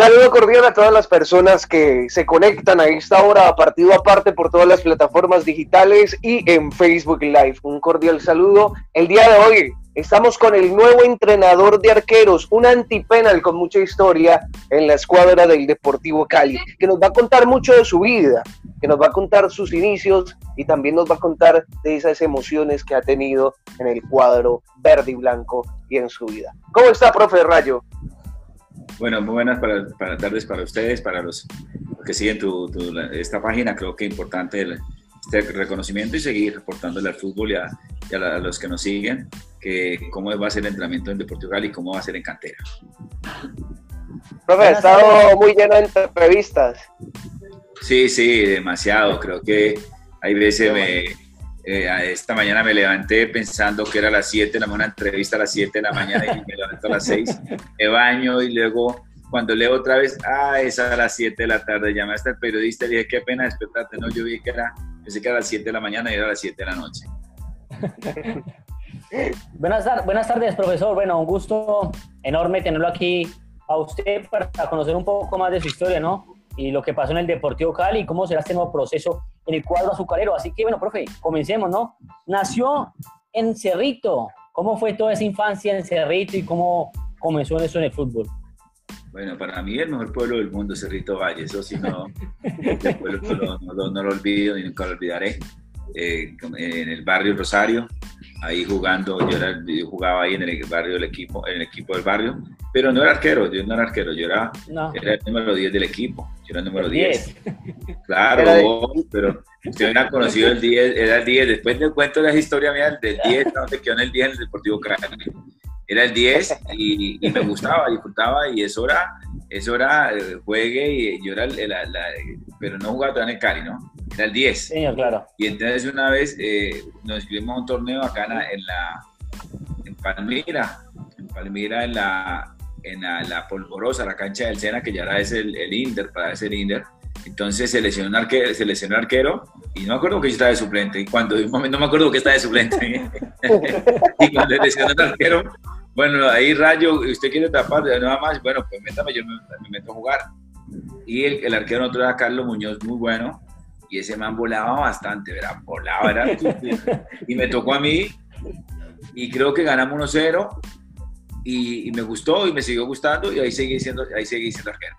Saludo cordial a todas las personas que se conectan a esta hora partido aparte por todas las plataformas digitales y en Facebook Live. Un cordial saludo. El día de hoy estamos con el nuevo entrenador de arqueros, un antipenal con mucha historia en la escuadra del Deportivo Cali, que nos va a contar mucho de su vida, que nos va a contar sus inicios y también nos va a contar de esas emociones que ha tenido en el cuadro verde y blanco y en su vida. ¿Cómo está, profe Rayo? Bueno, muy buenas para, para tardes para ustedes, para los, que siguen tu, esta página. Creo que es importante este reconocimiento y seguir reportándole al fútbol y a, los que nos siguen que cómo va a ser el entrenamiento en Deportivo y cómo va a ser en cantera. Profe, ha estado muy lleno de entrevistas. Sí, sí, demasiado. Creo que hay veces me, eh, esta mañana me levanté pensando que era a las 7 de la mañana, entrevista a las 7 de la mañana y me levanto a las 6, me baño y luego cuando leo otra vez, ah, es a las 7 de la tarde, llamé hasta el periodista y dije, qué pena despertarte, no, yo vi que era, pensé que era a las 7 de la mañana y era a las 7 de la noche. buenas, buenas tardes, profesor, bueno, un gusto enorme tenerlo aquí a usted para conocer un poco más de su historia, ¿no? Y lo que pasó en el Deportivo Cali cómo será este nuevo proceso en el cuadro azucarero. Así que, bueno, profe, comencemos, ¿no? Nació en Cerrito. ¿Cómo fue toda esa infancia en Cerrito y cómo comenzó eso en el fútbol? Bueno, para mí el mejor pueblo del mundo es Cerrito Valle, eso sí no, no, lo olvido y nunca lo olvidaré. Eh, en el barrio Rosario, ahí jugando, yo, yo, jugaba ahí en el barrio del equipo, en el equipo del barrio, pero no era arquero, yo no era arquero, yo era, era el número 10 del equipo, yo era el número 10. Claro, pero usted me ha conocido el 10, era el 10, después le cuento la historia mía del 10, donde quedó en el 10 en el Deportivo Cali. Era el 10 y, me gustaba, disfrutaba y eso era, eso era, eh, juegue y yo era el, pero no jugaba en el Cali, ¿no? Era el 10. Sí, claro. Y entonces una vez eh, nos inscribimos a un torneo acá en la, en Palmira, en Palmira en la, en la, polvorosa, la cancha del Sena, que ya era ese el, el Inter, para ese el Inter. Entonces se lesionó, un arquero, se lesionó arquero y no me acuerdo que yo estaba de suplente. Y cuando, no me acuerdo que estaba de suplente. y cuando lesionó el arquero, bueno, ahí Rayo, usted quiere tapar, nada más, bueno, pues métame, yo me, meto a jugar. Y el, el arquero otro era Carlos Muñoz, muy bueno, y ese man volaba bastante, ¿verdad? Volaba, era. y me tocó a mí, y creo que ganamos 1-0 y, me gustó y me siguió gustando y ahí seguí siendo, ahí seguí siendo arquero.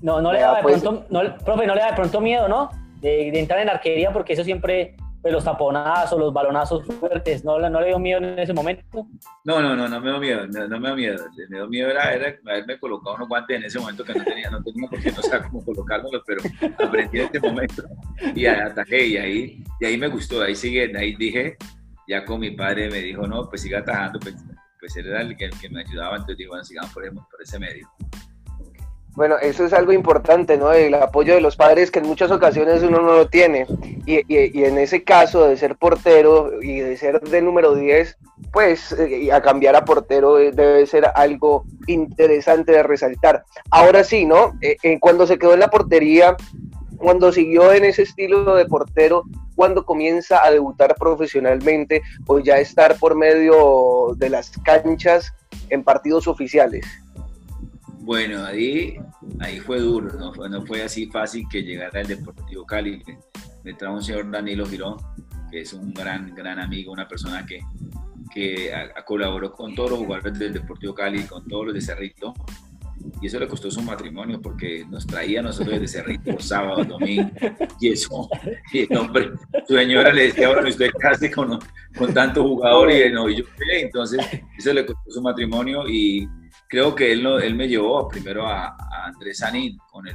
No, no le da de pues, pronto, no, profe, no le da de pronto miedo, ¿no? De, entrar en arquería porque eso siempre, pues los taponazos, los balonazos fuertes, ¿no, no le dio miedo en ese momento? No, no, no, no me dio miedo, no, me dio miedo. Me dio miedo era, haberme colocado unos guantes en ese momento que no tenía, no tenía porque no sabía cómo colocármelos, pero aprendí en este momento y ataqué y ahí, y ahí me gustó, ahí sigue, ahí dije, ya con mi padre me dijo, no, pues siga atajando, pues pues él era el que, me ayudaba, entonces digo, bueno, sigamos por, por ese medio. Bueno, eso es algo importante, ¿no? El apoyo de los padres que en muchas ocasiones uno no lo tiene. Y, y, en ese caso de ser portero y de ser de número 10, pues eh, a cambiar a portero eh, debe ser algo interesante de resaltar. Ahora sí, ¿no? Eh, cuando se quedó en la portería, cuando siguió en ese estilo de portero, cuando comienza a debutar profesionalmente o ya estar por medio de las canchas en partidos oficiales? Bueno, ahí, ahí fue duro, no no fue así fácil que llegara el Deportivo Cali. Me trajo un señor Danilo Girón, que es un gran, gran amigo, una persona que, que colaboró con todos los jugadores del Deportivo Cali, con todos los de Cerrito, y eso le costó su matrimonio porque nos traía a nosotros desde Cerrito sábado, domingo. Y eso, y el hombre, su señora le decía, bueno, usted casi con, con tanto jugador y, no, y yo entonces eso le costó su matrimonio y creo que él, él me llevó primero a, Andrés Sanín con, el,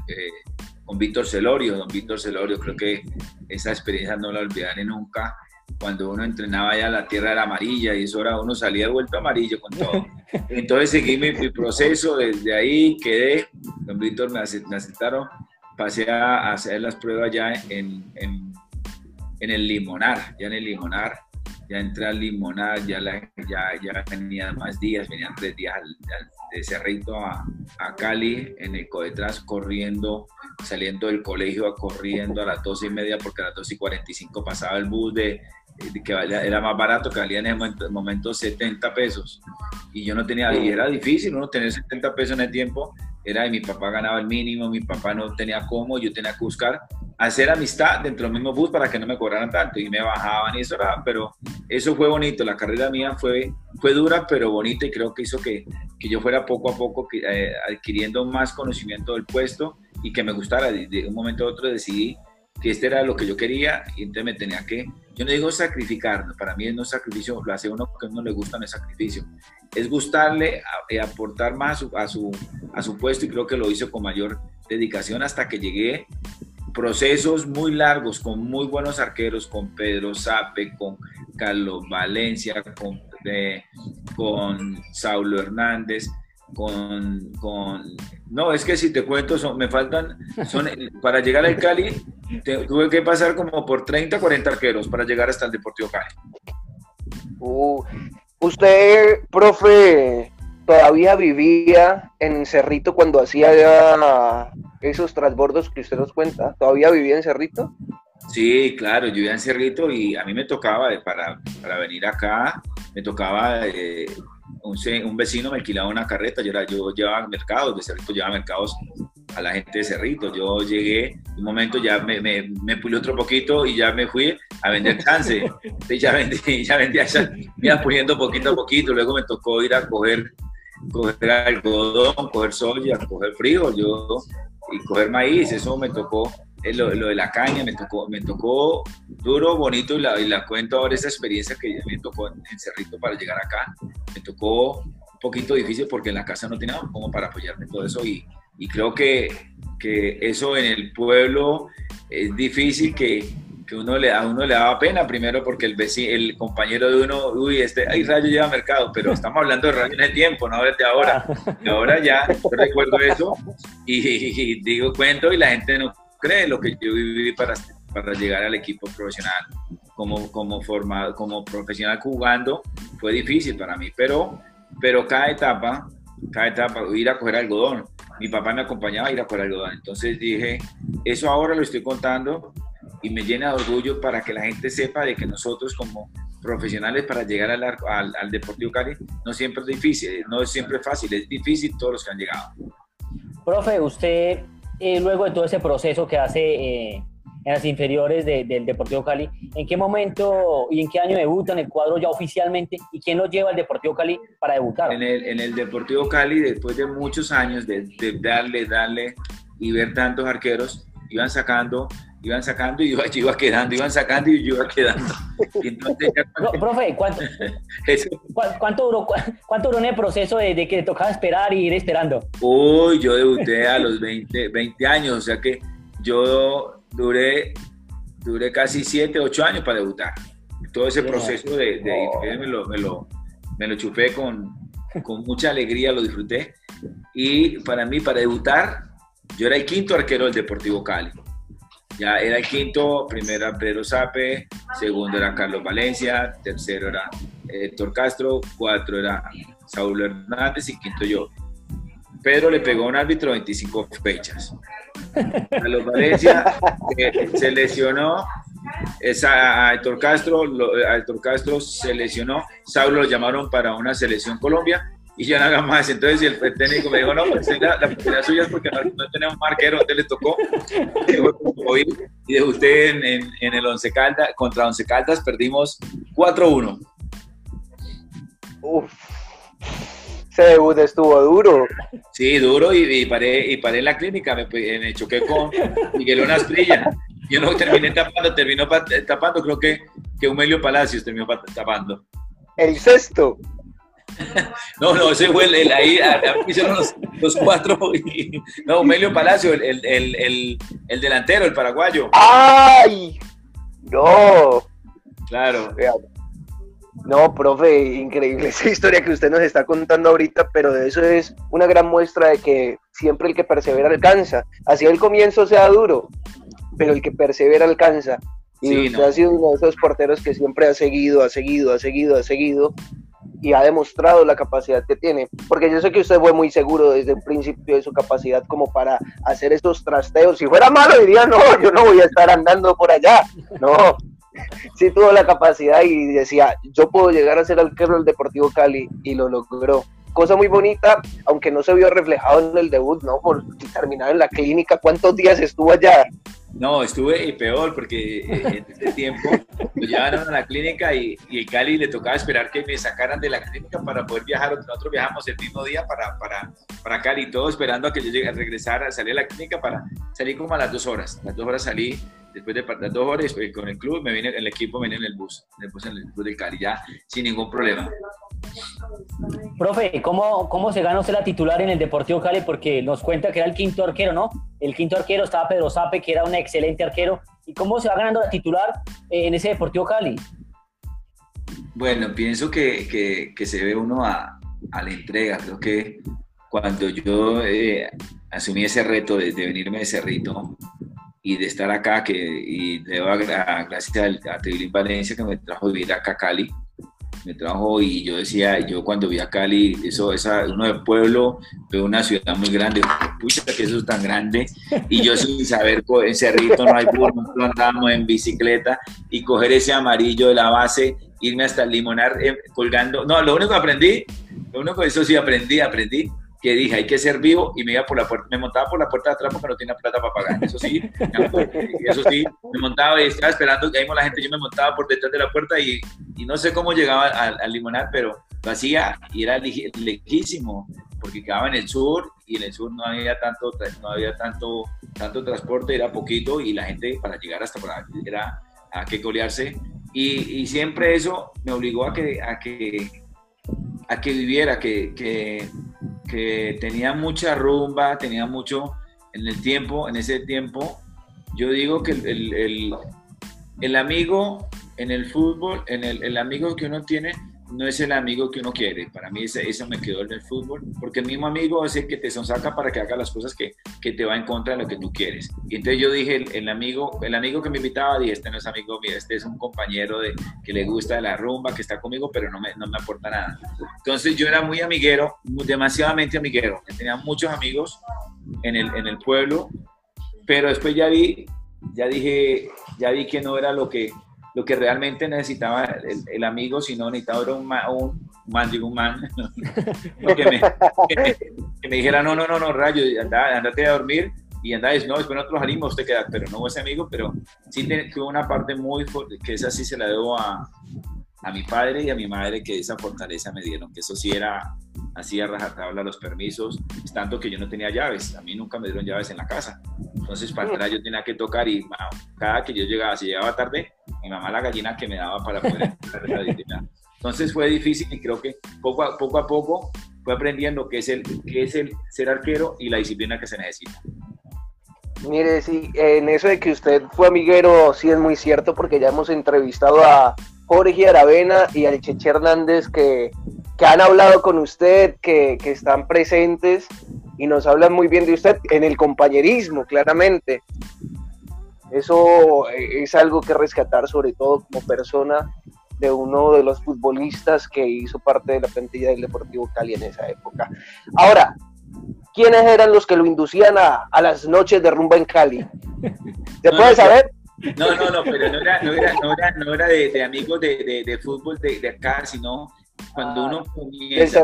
con Víctor Celorio, don Víctor Celorio, creo que esa experiencia no la olvidaré nunca cuando uno entrenaba ya la tierra era amarilla y eso era uno salía vuelto amarillo con todo. Entonces seguí mi, proceso, desde ahí quedé, don Víctor me, aceptaron, pasé a hacer las pruebas ya en, en, en, el Limonar, ya en el Limonar, ya entré al Limonar, ya, la, ya, más días, venían tres días de Cerrito a, a Cali, en el Codetras, corriendo, saliendo del colegio, corriendo a las dos y media, porque a las dos y 45 pasaba el bus de que era más barato, que valía en ese momento, 70 pesos. Y yo no tenía, y era difícil uno tener 70 pesos en el tiempo. era de mi papá ganaba el mínimo, mi papá no tenía cómo, yo tenía que buscar hacer amistad dentro del mismo bus para que no me cobraran tanto y me bajaban y eso era, pero eso fue bonito, la carrera mía fue, fue dura pero bonita y creo que hizo que, que yo fuera poco a poco eh, adquiriendo más conocimiento del puesto y que me gustara, de, un momento a otro decidí que este era lo que yo quería y entonces me tenía que, yo no digo sacrificar, para mí no es sacrificio, lo hace uno que a uno le gusta, no es sacrificio, es gustarle, y aportar más a su, a su puesto y creo que lo hizo con mayor dedicación hasta que llegué. Procesos muy largos con muy buenos arqueros, con Pedro Sape, con Carlos Valencia, con, eh, con Saulo Hernández, con, con, No, es que si te cuento, son, me faltan... Son, para llegar al Cali, tuve que pasar como por 30, 40 arqueros para llegar hasta el Deportivo Cali. Uh, usted, profe, todavía vivía en Cerrito cuando hacía esos transbordos que usted nos cuenta. ¿Todavía vivía en Cerrito? Sí, claro, yo vivía en Cerrito y a mí me tocaba, para, para venir acá, me tocaba, eh, un, vecino me alquilaba una carreta, yo, era, yo llevaba mercados, de Cerrito llevaba mercados a la gente de Cerrito. Yo llegué, un momento ya me, me, me pulí otro poquito y ya me fui a vender chance. ya vendí, ya vendía, ya me iba puliendo poquito a poquito. Luego me tocó ir a coger coger algodón, coger soya, coger frío, yo, y coger maíz, eso me tocó, eh, lo, lo, de la caña, me tocó, me tocó duro, bonito, y la, y la cuento ahora esa experiencia que me tocó en, Cerrito para llegar acá, me tocó un poquito difícil porque en la casa no tenía como para apoyarme todo eso, y, y creo que, que eso en el pueblo es difícil que que uno le, a uno le daba pena, primero porque el, vecino, el compañero de uno, uy, este, ay, Rayo lleva mercado, pero estamos hablando de Rayo en el tiempo, no desde ahora. Y ahora ya, recuerdo eso y, digo, cuento y la gente no cree lo que yo viví para, para llegar al equipo profesional. Como, como, formado, como profesional jugando fue difícil para mí, pero, pero cada etapa, cada etapa, ir a coger algodón. Mi papá me acompañaba a ir a coger algodón. Entonces dije, eso ahora lo estoy contando y me llena de orgullo para que la gente sepa de que nosotros como profesionales para llegar al, al, al Deportivo Cali no siempre es difícil, no es siempre fácil, es difícil todos los que han llegado. Profe, usted eh, luego de todo ese proceso que hace eh, en las inferiores del Deportivo Cali, ¿en qué momento y en qué año debuta en el cuadro ya oficialmente y quién lo lleva al Deportivo Cali para debutar? En el, en el Deportivo Cali, después de muchos años de, de darle, darle y ver tantos arqueros, iban sacando iban sacando y yo, iba quedando, iban sacando y yo iba quedando. profe, ¿cuánto, ¿cuánto, duró, ¿cuánto duró en el proceso de, de, que tocaba esperar y ir esperando? Uy, yo debuté a los 20, 20 años, o sea que yo duré, duré casi 7, 8 años para debutar. Todo ese proceso de, de me, lo, me, lo, me lo chupé con, con mucha alegría, lo disfruté. Y para mí, para debutar, yo era el quinto arquero del Deportivo Cali ya era el quinto, primero era Pedro Sape, segundo era Carlos Valencia, tercero era Héctor Castro, cuatro era Saúl Hernández y quinto yo. Pedro le pegó a un árbitro 25 fechas. Carlos Valencia eh, se lesionó, a Castro, a Héctor Castro se lesionó, Saulo lo llamaron para una selección Colombia y ya nada más. Entonces el, técnico me dijo, no, pues la, la oportunidad suya es porque no, tenemos marquero, usted le tocó. Y de usted en, en, el Once Caldas, contra Once Caldas perdimos 4-1. Uf, ese debut estuvo duro. Sí, duro y, paré, y paré en la clínica, me, me choqué con Miguel Asprilla. Yo no terminé tapando, terminó tapando, creo que, que Humelio Palacios terminó tapando. El sexto. No, no, ese fue el, ahí, hicieron los, cuatro. no, Melio Palacio, el, el, el, delantero, el paraguayo. ¡Ay! No. Claro. No, profe, increíble esa historia que usted nos está contando ahorita, pero eso es una gran muestra de que siempre el que persevera alcanza. Así el comienzo sea duro, pero el que persevera alcanza. Y usted ha sido uno de esos porteros que siempre ha seguido, ha seguido, ha seguido, ha seguido, y ha demostrado la capacidad que tiene, porque yo sé que usted fue muy seguro desde el principio de su capacidad como para hacer estos trasteos. Si fuera malo diría, no, yo no voy a estar andando por allá. No, sí tuvo la capacidad y decía, yo puedo llegar a ser arquero del Deportivo Cali y lo logró. Cosa muy bonita, aunque no se vio reflejado en el debut, ¿no? Por terminar en la clínica, ¿cuántos días estuvo allá? No, estuve peor porque eh, en ese tiempo me llevaron a la clínica y, y el Cali le tocaba esperar que me sacaran de la clínica para poder viajar. Nosotros viajamos el mismo día para, para, para Cali, todo esperando a que yo llegue a regresar, a la clínica para salir como a las dos horas. Las dos horas salí, después de las dos horas con el club, me vine, el equipo me vine en el bus, después en el bus del Cali, ya sin ningún problema. Profe, ¿cómo, ¿cómo se ganó usted la titular en el Deportivo Cali? Porque nos cuenta que era el quinto arquero, ¿no? El quinto arquero estaba Pedro Sape, que era un excelente arquero. ¿Y cómo se va ganando la titular eh, en ese Deportivo Cali? Bueno, pienso que, que, que se ve uno a, a, la entrega. Creo que cuando yo eh, asumí ese reto de, de, venirme de Cerrito y de estar acá, que, y debo a, gracias a, a Valencia que me trajo a vivir acá a Cali, me trajo y yo decía, yo cuando vi a Cali, eso, esa, uno de pueblo, de una ciudad muy grande, pucha que eso es tan grande, y yo sin saber, en Cerrito no hay burro, andábamos en bicicleta. Y coger ese amarillo de la base, irme hasta el limonar eh, colgando, no, lo único que aprendí, lo único que eso sí aprendí, aprendí que dije, hay que ser vivo y me iba por la puerta, me montaba por la puerta de atrás porque no tenía plata para pagar. Eso sí, eso sí, me montaba y estaba esperando que ahí la gente, yo me montaba por detrás de la puerta y, y no sé cómo llegaba al, al, limonar, pero lo hacía y era lejísimo porque quedaba en el sur y en el sur no había tanto, no había tanto, tanto transporte, era poquito y la gente para llegar hasta por ahí era a que colearse y, y siempre eso me obligó a que, a que, a que viviera, que, que que tenía mucha rumba, tenía mucho en el tiempo, en ese tiempo. Yo digo que el, el, el amigo en el fútbol, en el, el, amigo que uno tiene, no es el amigo que uno quiere. Para mí ese, eso me quedó en el fútbol, porque el mismo amigo es el que te sonsaca para que haga las cosas que, que te va en contra de lo que tú quieres. Y entonces yo dije, el, amigo el amigo que me invitaba, dije, este no es amigo mío, este es un compañero de, que le gusta la rumba, que está conmigo, pero no me, no me aporta nada. Entonces yo era muy amiguero, demasiadamente amiguero. Tenía muchos amigos en el, en el pueblo, pero después ya vi, ya dije, ya vi que no era lo que lo que realmente necesitaba el, el amigo, si no necesitaba era un, man, un man, digo un man, que, me, que, me, que, me, dijera, no, no, no, no, rayo, anda, andate a dormir y anda, no, después nosotros salimos, usted queda, pero no ese amigo, pero sí tuvo una parte muy fuerte, que esa sí se la debo a, a mi padre y a mi madre, que esa fortaleza me dieron, que eso sí era así a rajatabla los permisos, tanto que yo no tenía llaves, a mí nunca me dieron llaves en la casa, entonces para entrar yo tenía que tocar y bueno, cada que yo llegaba, si llegaba tarde, mi mamá la gallina que me daba para poder entrar Entonces fue difícil y creo que poco a poco, a poco fue aprendiendo qué es, el, qué es el ser arquero y la disciplina que se necesita. Mire, sí, en eso de que usted fue amiguero, sí es muy cierto, porque ya hemos entrevistado a Jorge Aravena y al Cheche Hernández que, que han hablado con usted, que, que, están presentes y nos hablan muy bien de usted en el compañerismo, claramente. Eso es algo que rescatar, sobre todo como persona de uno de los futbolistas que hizo parte de la plantilla del Deportivo Cali en esa época. Ahora, ¿quiénes eran los que lo inducían a, a las noches de rumba en Cali? ¿Se puede saber? No, no, no, pero no era, no era, no era, no era de, de, amigos de, de, de fútbol de, acá, sino cuando uno comienza,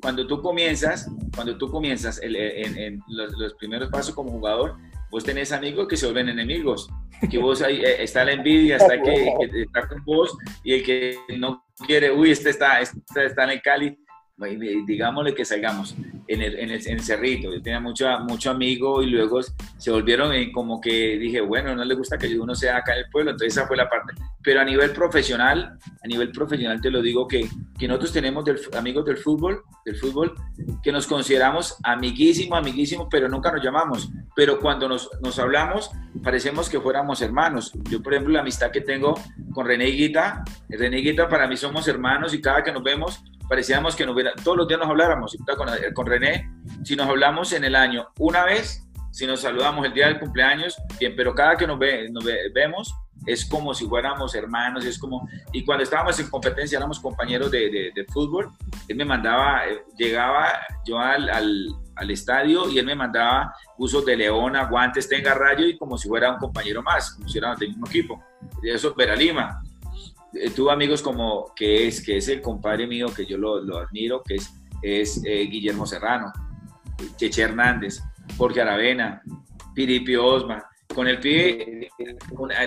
cuando tú comienzas, cuando tú comienzas el, en, en los, los, primeros pasos como jugador, vos tenés amigos que se vuelven enemigos, que vos ahí eh, está la envidia, está que, que, está con vos y el que no quiere, uy, este está, este está en el Cali, digámosle que salgamos en el, en el, en el cerrito. Yo tenía mucho, mucho amigo y luego se volvieron en como que dije, bueno, no le gusta que uno sea acá en el pueblo, entonces esa fue la parte. Pero a nivel profesional, a nivel profesional te lo digo que, que nosotros tenemos del, amigos del fútbol, del fútbol, que nos consideramos amiguísimos, amiguísimos, pero nunca nos llamamos. Pero cuando nos, nos hablamos, parecemos que fuéramos hermanos. Yo, por ejemplo, la amistad que tengo con René Guita, René Guita para mí somos hermanos y cada que nos vemos parecíamos que no hubiera, todos los días nos habláramos, con, con René, si nos hablamos en el año una vez, si nos saludamos el día del cumpleaños, bien, pero cada que nos, ve, nos ve, vemos es como si fuéramos hermanos, es como, y cuando estábamos en competencia éramos compañeros de, de, de fútbol, él me mandaba, eh, llegaba yo al, al, al, estadio y él me mandaba usos de leona, guantes, tenga rayo y como si fuera un compañero más, como si éramos del mismo equipo, y eso Vera Lima, tuvo amigos como que es, que es el compadre mío, que yo lo, lo, admiro, que es es eh, Guillermo Serrano, Cheche Hernández, Jorge Aravena, Piripi Osma. Con el pibe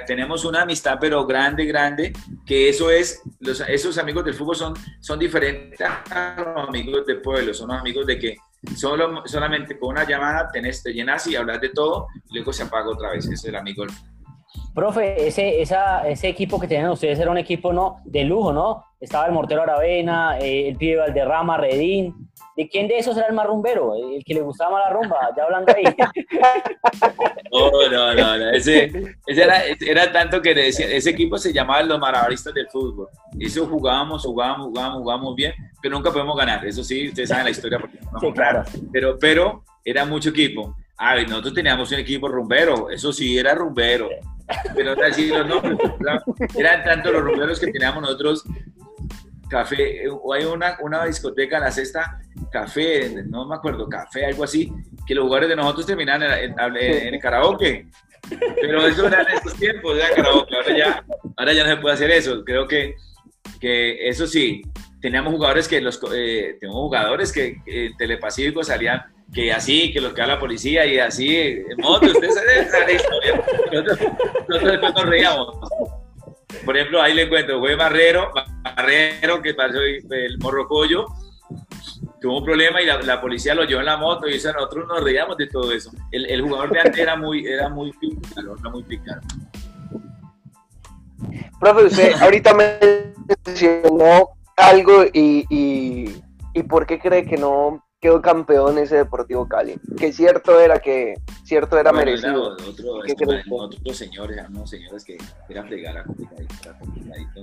tenemos una amistad, pero grande, grande, que eso es, los, esos amigos del fútbol son, son diferentes a los amigos del pueblo, son los amigos de que solo, solamente con una llamada tenés, te llenas y hablas de todo, y luego se apaga otra vez, es el amigo del fútbol. Profe, ese, esa, ese equipo que tenían ustedes era un equipo ¿no? de lujo, ¿no? Estaba el Mortero Aravena, eh, el pibe Valderrama, Redín. ¿De quién de esos era el más rumbero? El que le gustaba más la rumba, ya hablando ahí. No, no, no, Ese, ese era, era, tanto que decía, ese equipo se llamaba los marabaristas del fútbol. Eso jugábamos, jugábamos, jugábamos, jugábamos bien, pero nunca podemos ganar. Eso sí, ustedes saben la historia porque no sí, claro. Pero, pero era mucho equipo. A ver, nosotros teníamos un equipo rumbero, eso sí, era rumbero pero así los nombres, eran tanto los rumberos que teníamos nosotros, café, o hay una, una discoteca en la sexta, café, no me acuerdo, café, algo así, que los jugadores de nosotros terminaban en, el karaoke. Pero eso era en estos tiempos, era karaoke, ahora ya, ahora ya no se puede hacer eso. Creo que, que eso sí, teníamos jugadores que los eh, tenemos jugadores que en Telepacífico salían que así, que los que la policía y así, en moto, ustedes la historia. Nosotros, nosotros después reíamos. Por ejemplo, ahí le encuentro, fue Barrero, Barrero que pasó el morrocollo, tuvo un problema y la, policía lo llevó en la moto y eso, nosotros nos reíamos de todo eso. El, el jugador de antes era muy, era muy picaro, era muy picaro. Profe, usted ahorita me mencionó algo y, y, y por qué cree que no quedó campeón ese Deportivo Cali. Que cierto era que cierto era merecido. Era otro, este, otros señores, unos señores que era plegar a complicadito, era complicadito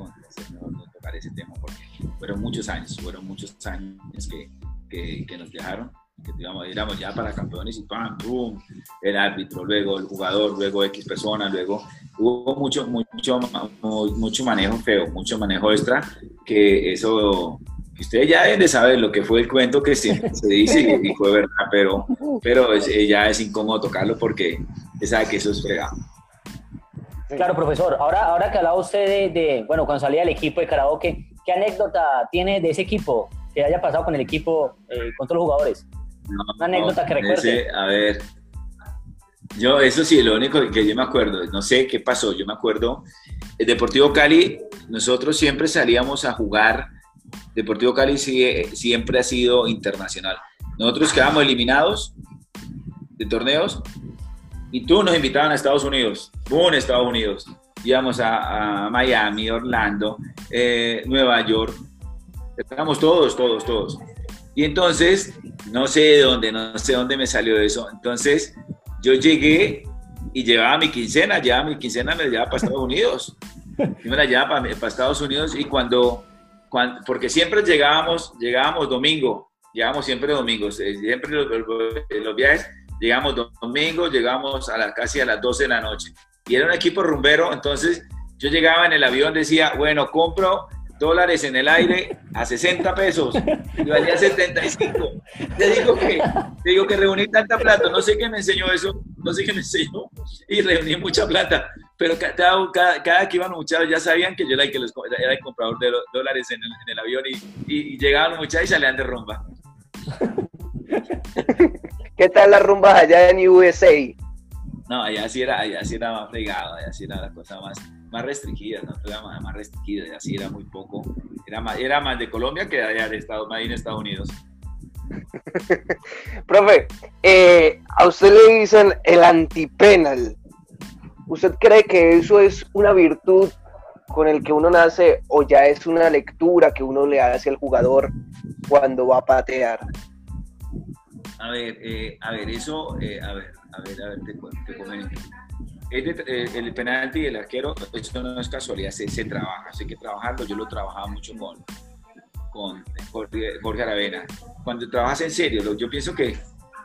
no, no, tocar ese tema porque fueron muchos años, fueron muchos años que, que, que nos dejaron que digamos, éramos ya para campeones y pam, pum, el árbitro, luego el jugador, luego X personas, luego hubo mucho, mucho, mucho manejo feo, mucho manejo extra, que eso ustedes ya deben de saber lo que fue el cuento que se, se dice y fue verdad, pero, pero es, eh, ya es incómodo tocarlo porque se sabe que eso es fregado. Claro, profesor. Ahora, ahora que hablaba usted de, bueno, cuando salía el equipo de karaoke, ¿qué anécdota tiene de ese equipo que haya pasado con el equipo, eh, con todos los jugadores? Una anécdota que recuerde. a ver, yo, eso sí, lo único que yo me acuerdo, no sé qué pasó, yo me acuerdo, el Deportivo Cali, nosotros siempre salíamos a jugar Deportivo Cali siempre ha sido internacional. Nosotros quedamos eliminados de torneos y tú nos invitaban a Estados Unidos, ¡Bum! Estados Unidos. Íbamos a, Miami, Orlando, eh, Nueva York. Estábamos todos, todos, todos. Y entonces, no sé de dónde, no sé dónde me salió eso. Entonces, yo llegué y llevaba mi quincena, llevaba mi quincena, me la llevaba para Estados Unidos. Yo me la llevaba para, para Estados Unidos y cuando porque siempre llegábamos, llegábamos domingo, llegábamos siempre domingos, eh, siempre los, los, viajes, llegamos domingo, llegamos a la, casi a las 12 de la noche. Y era un equipo rumbero, entonces yo llegaba en el avión, decía, bueno, compro dólares en el aire a 60 pesos y valía 75. Te digo que, te digo que reuní tanta plata, no sé qué me enseñó eso, no sé qué me enseñó, y reuní mucha plata, pero cada, cada, que iban los muchachos ya sabían que yo era el, que los, era el comprador de dólares en el, en el avión y, y, llegaban los muchachos y salían de rumba. ¿Qué tal la rumba allá en USA? No, allá sí era, allá sí era más fregado, allá sí era la cosa más, más restringida, ¿no? Era más, más restringida, así era muy poco. Era más, era más de Colombia que allá de Estados, más en Estados Unidos. Profe, eh, a usted le dicen el antipenal. ¿Usted cree que eso es una virtud con el que uno nace o ya es una lectura que uno le hace al jugador cuando va a patear? A ver, eh, a ver, eso, eh, a ver, a ver, a ver, te, te comento. Eh, el, penalti del arquero, eso no es casualidad, se, se trabaja, hay que trabajarlo. Yo lo trabajaba mucho con, con Jorge, Aravena. Cuando trabajas en serio, yo pienso que,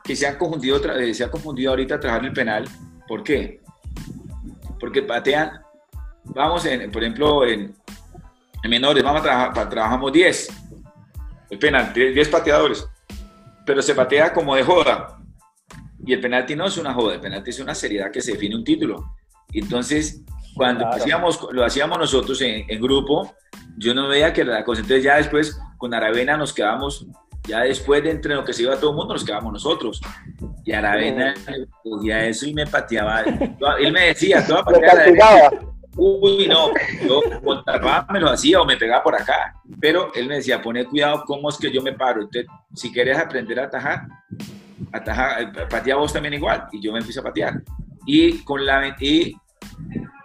que se, ha confundido, se ha confundido ahorita trabajar el penal. ¿Por qué? Porque patean, vamos, en, por ejemplo, en, menores, vamos a trabajar, trabajamos 10, el penal, 10 pateadores, pero se patea como de joda y el penalti no es una joda, el penalti es una seriedad que se define un título. Entonces, cuando hacíamos, lo hacíamos nosotros en, grupo, yo no veía que la cosa. Entonces, ya después con Aravena nos quedamos Ya después de entre lo que se iba todo el mundo, nos quedábamos nosotros. Y Aravena cogía eso y me pateaba. Él me decía, tú vas a patear Uy, no, yo con me lo hacía o me pegaba por acá. Pero él me decía, pone cuidado cómo es que yo me paro. Entonces, si quieres aprender a atajar, atajar, patea vos también igual. Y yo me empiezo a patear. Y con la y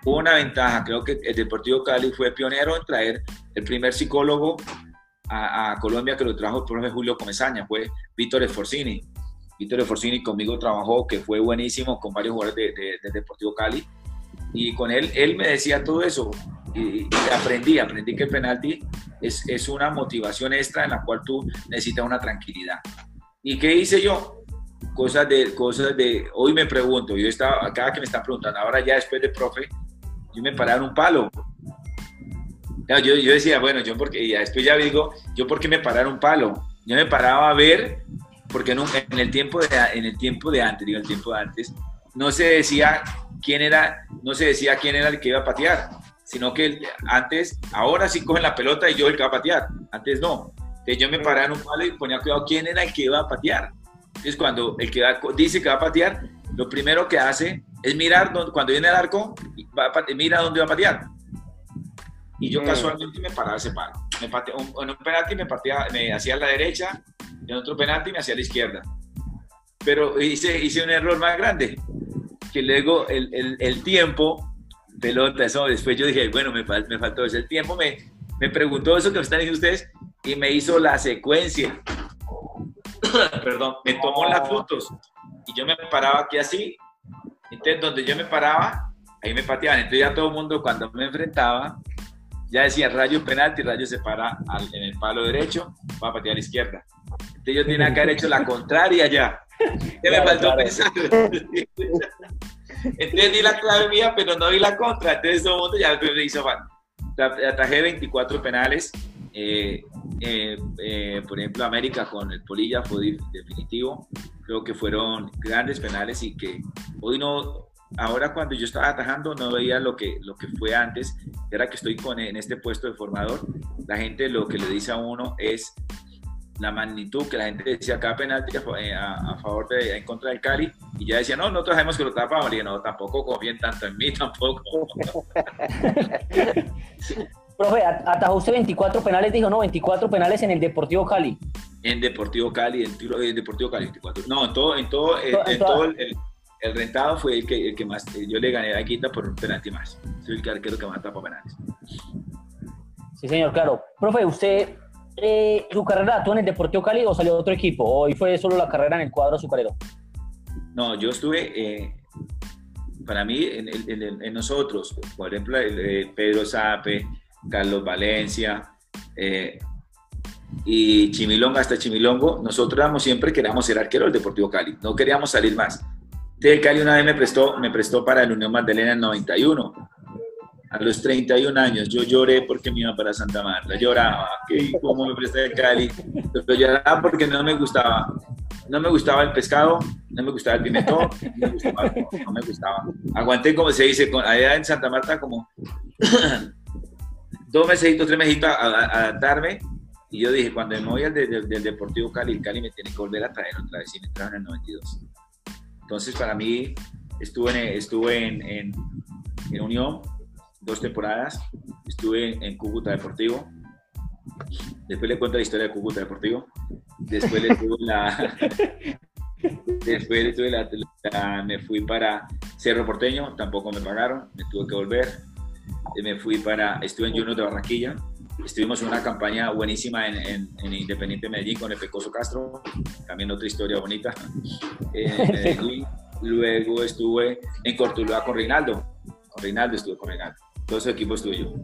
una ventaja, creo que el Deportivo Cali fue pionero en traer el primer psicólogo a, Colombia que lo trajo el profe Julio Comesaña, fue Víctor Esforcini. Víctor Esforcini conmigo trabajó, que fue buenísimo con varios jugadores del de, Deportivo Cali. Y con él, él me decía todo eso. Y, aprendí, aprendí que el penalti es, es una motivación extra en la cual tú necesitas una tranquilidad. ¿Y qué hice yo? Cosas de, cosas de, hoy me pregunto, yo estaba, cada que me están preguntando, ahora ya después de profe, yo me paraba en un palo, yo, yo, decía, bueno, yo porque, y después ya digo, yo porque me parara un palo. Yo me paraba a ver, porque en, en, el, tiempo de, en el tiempo de antes, digo, el tiempo de antes, no se decía quién era, no se decía quién era el que iba a patear, sino que antes, ahora sí cogen la pelota y yo el que va a patear, antes no. Entonces yo me paraba en un palo y ponía cuidado quién era el que iba a patear. Entonces cuando el que dice que va a patear, lo primero que hace es mirar cuando viene el arco, va mira dónde va a patear y yo mm. casualmente me paraba ese palo. Me en un penalti me, partía, me hacía a la derecha, en otro penalti me hacía a la izquierda. Pero hice, hice un error más grande, que luego el, el, el tiempo, pelota, eso, después yo dije, bueno, me, me faltó ese tiempo, me, me preguntó eso que me están diciendo ustedes y me hizo la secuencia. Perdón, me tomó las fotos y yo me paraba aquí así. Entonces, donde yo me paraba, ahí me pateaban. Entonces ya todo el mundo cuando me enfrentaba, ya decía Rayo penalti, Rayo se para en el palo derecho, va a patear a la izquierda. Entonces yo tenía que haber hecho la contraria ya. Ya me faltó pensar. Entonces di la clave mía, pero no di la contra. Entonces todo el mundo ya me hizo mal. Traje 24 penales. Eh, eh, eh, por ejemplo, América con el Polilla fue definitivo. Creo que fueron grandes penales y que hoy no, ahora cuando yo estaba atajando no veía lo que, lo que fue antes, era que estoy con, en este puesto de formador, la gente lo que le dice a uno es la magnitud que la gente decía cada penalti eh, a, favor de, en contra del Cali y ya decía, no, nosotros sabemos que lo tapamos, y no, tampoco confíen tanto en mí, tampoco. Profe, atajó usted 24 penales, dijo, no, 24 penales en el Deportivo Cali. En Deportivo Cali, en, en Deportivo Cali, 24. No, en todo, en todo, en, todo el el rentado fue el que, el que más, yo le gané a Quita por un penalti más. Soy el arquero que más tapa penales. Sí, señor, claro. Profe, ¿usted eh, su carrera actuó en el Deportivo Cali o salió de otro equipo? ¿O fue solo la carrera en el cuadro azucarero? No, yo estuve, eh, para mí, en, nosotros, por ejemplo, eh, Pedro Sape, Carlos Valencia, y Chimilonga hasta Chimilongo, nosotros éramos siempre queríamos ser arquero del Deportivo Cali, no queríamos salir más. Entonces, Cali una vez me prestó, me prestó para el Unión Magdalena en 91. A los 31 años yo lloré porque me iba para Santa Marta. Lloraba, ¿cómo me presté el Cali? Pero lloraba porque no me gustaba. No me gustaba el pescado, no me gustaba el pimentón, no me gustaba. No gustaba. Aguanté, como se dice, allá en Santa Marta, como dos meses, tres meses a, adaptarme. Y yo dije, cuando me voy al del Deportivo Cali, el Cali me tiene que volver a traer otra vez y me trajo en el 92. Entonces, para mí, estuve en, estuve en, en, Unión dos temporadas, estuve en Cúcuta Deportivo, después le cuento la historia de Cúcuta Deportivo, después le tuve la... Después le tuve la, me fui para Cerro Porteño, tampoco me pagaron, me tuve que volver. Me fui para, estuve en Junior de Barranquilla, Estuvimos en una campaña buenísima en, en, Independiente Medellín con el Pecoso Castro, también otra historia bonita. Eh, Luego estuve en Cortuluá con Reinaldo. Con Reinaldo estuve con Reinaldo. Todo ese equipo estuve yo.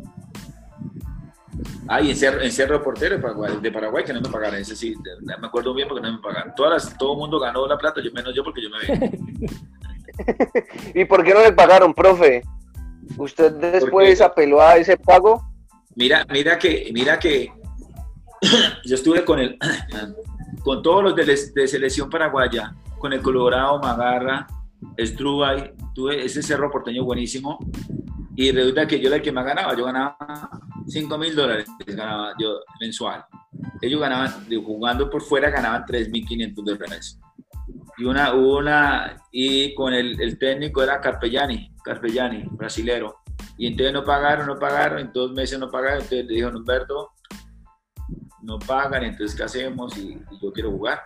Ah, y en Cerro, en Cerro Portero de Paraguay, que no me pagaron. Ese sí, me acuerdo bien porque no me pagaron. Todas todo el mundo ganó la plata, yo, menos yo porque yo me vi. ¿Y por qué no le pagaron, profe? ¿Usted después apeló a ese pago? Mira, mira que, mira que yo estuve con el, con todos los de, selección paraguaya, con el Colorado, Magarra, Strubay, tuve ese cerro porteño buenísimo y resulta que yo era el que más ganaba, yo ganaba 5 mil dólares ganaba yo mensual. ellos ganaban, jugando por fuera, ganaban 3.500 dólares. Y una, una, y con el, el técnico era Carpellani, Carpellani, brasilero. Y entonces no pagaron, no pagaron, en dos meses no pagaron. Entonces le dijo Humberto, no pagan, entonces ¿qué hacemos? Y, yo quiero jugar.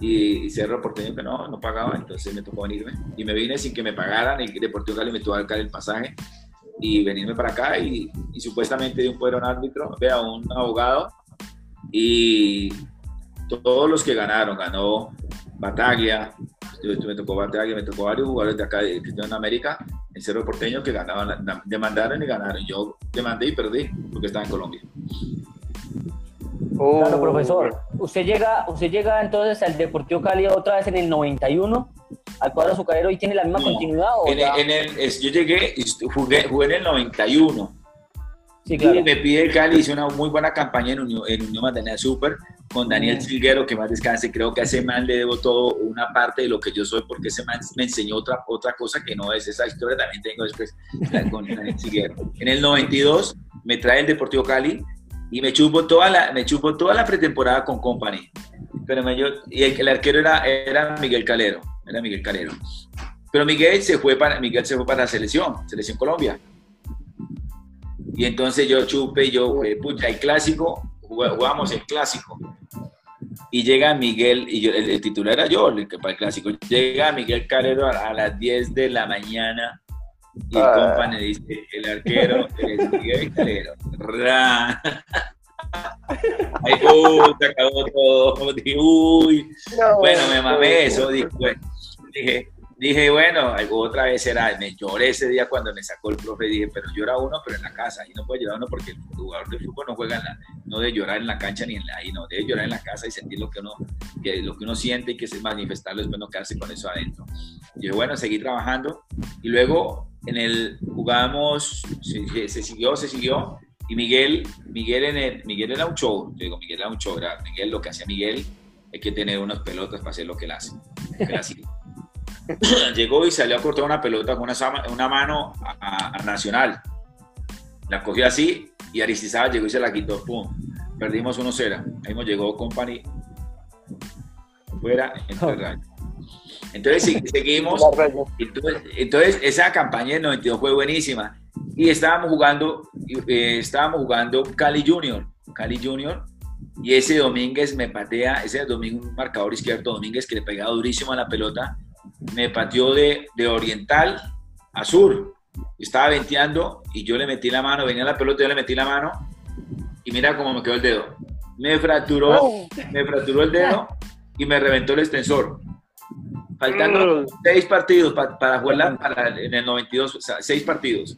Y, y Cerro Porteño que no, no pagaba, entonces me tocó venirme. Y me vine sin que me pagaran, el Deportivo Cali me tuvo dar el pasaje y venirme para acá y, supuestamente de un poder un árbitro, vea, un abogado y todos los que ganaron, ganó Bataglia, me tocó Bataglia, me tocó varios jugadores de acá de Cristiano América, en Cerro Porteño que ganaban, demandaron y ganaron. Yo demandé y perdí porque estaba en Colombia. Claro, profesor. Usted llega, usted llega entonces al Deportivo Cali otra vez en el 91 al cuadro azucarero y tiene la misma continuidad. en, el, yo llegué, jugué, jugué en el 91. Sí, claro. Y me pide el Cali, hice una muy buena campaña en Unión, en Unión Magdalena Super con Daniel Silguero, que más descanse. Creo que a ese man le debo todo, una parte de lo que yo soy, porque ese man me enseñó otra, otra cosa que no es esa historia. También tengo después con Daniel Silguero. En el 92 me trae el Deportivo Cali y me chupo toda la, me chupo toda la pretemporada con Company. Pero me, yo, y el, arquero era, era Miguel Calero, era Miguel Calero. Pero Miguel se fue para, Miguel se fue para la selección, selección Colombia. Y entonces yo chupe, yo, pucha, el clásico, jugamos el clásico. Y llega Miguel, y yo, el, titular era yo, el, para el clásico. Llega Miguel Calero a, a las 10 de la mañana y el ah. compa dice, el arquero es Miguel Calero. Ay, uy, se acabó todo. Dije, uy. bueno, me mamé eso. Dije, dije, bueno, otra vez era, me lloré ese día cuando me sacó el profe. Dije, pero llora uno, pero en la casa. Ahí no puede llorar uno porque el jugador de fútbol no juega en la, no debe llorar en la cancha ni en la, ahí, no, debe llorar en la casa y sentir lo que uno, que, lo que uno siente y que se manifestarlo es bueno quedarse con eso adentro. Y bueno, seguí trabajando y luego en el jugamos, se, siguió, se siguió, y Miguel, Miguel, en el, Miguel era un show, yo digo, Miguel era un show, era Miguel lo que hacía Miguel hay que tener unas pelotas para hacer lo que él hace. Llegó y salió a cortar una pelota con una, una mano a, Nacional. La cogió así y Aristizaba llegó y se la quitó. Pum. Perdimos 1-0. Ahí nos llegó Company. Fuera, entonces seguimos. Entonces, esa campaña del 92 fue buenísima. Y estábamos jugando, eh, estábamos jugando Cali Junior. Cali Junior. Y ese Domínguez me patea, ese domingo, marcador izquierdo Domínguez que le pegaba durísimo a la pelota, me pateó de, de oriental a sur. Estaba venteando y yo le metí la mano, venía la pelota, yo le metí la mano y mira cómo me quedó el dedo. Me fracturó, me fracturó el dedo y me reventó el extensor. Faltando mm. seis partidos para jugar para, en el 92, seis partidos.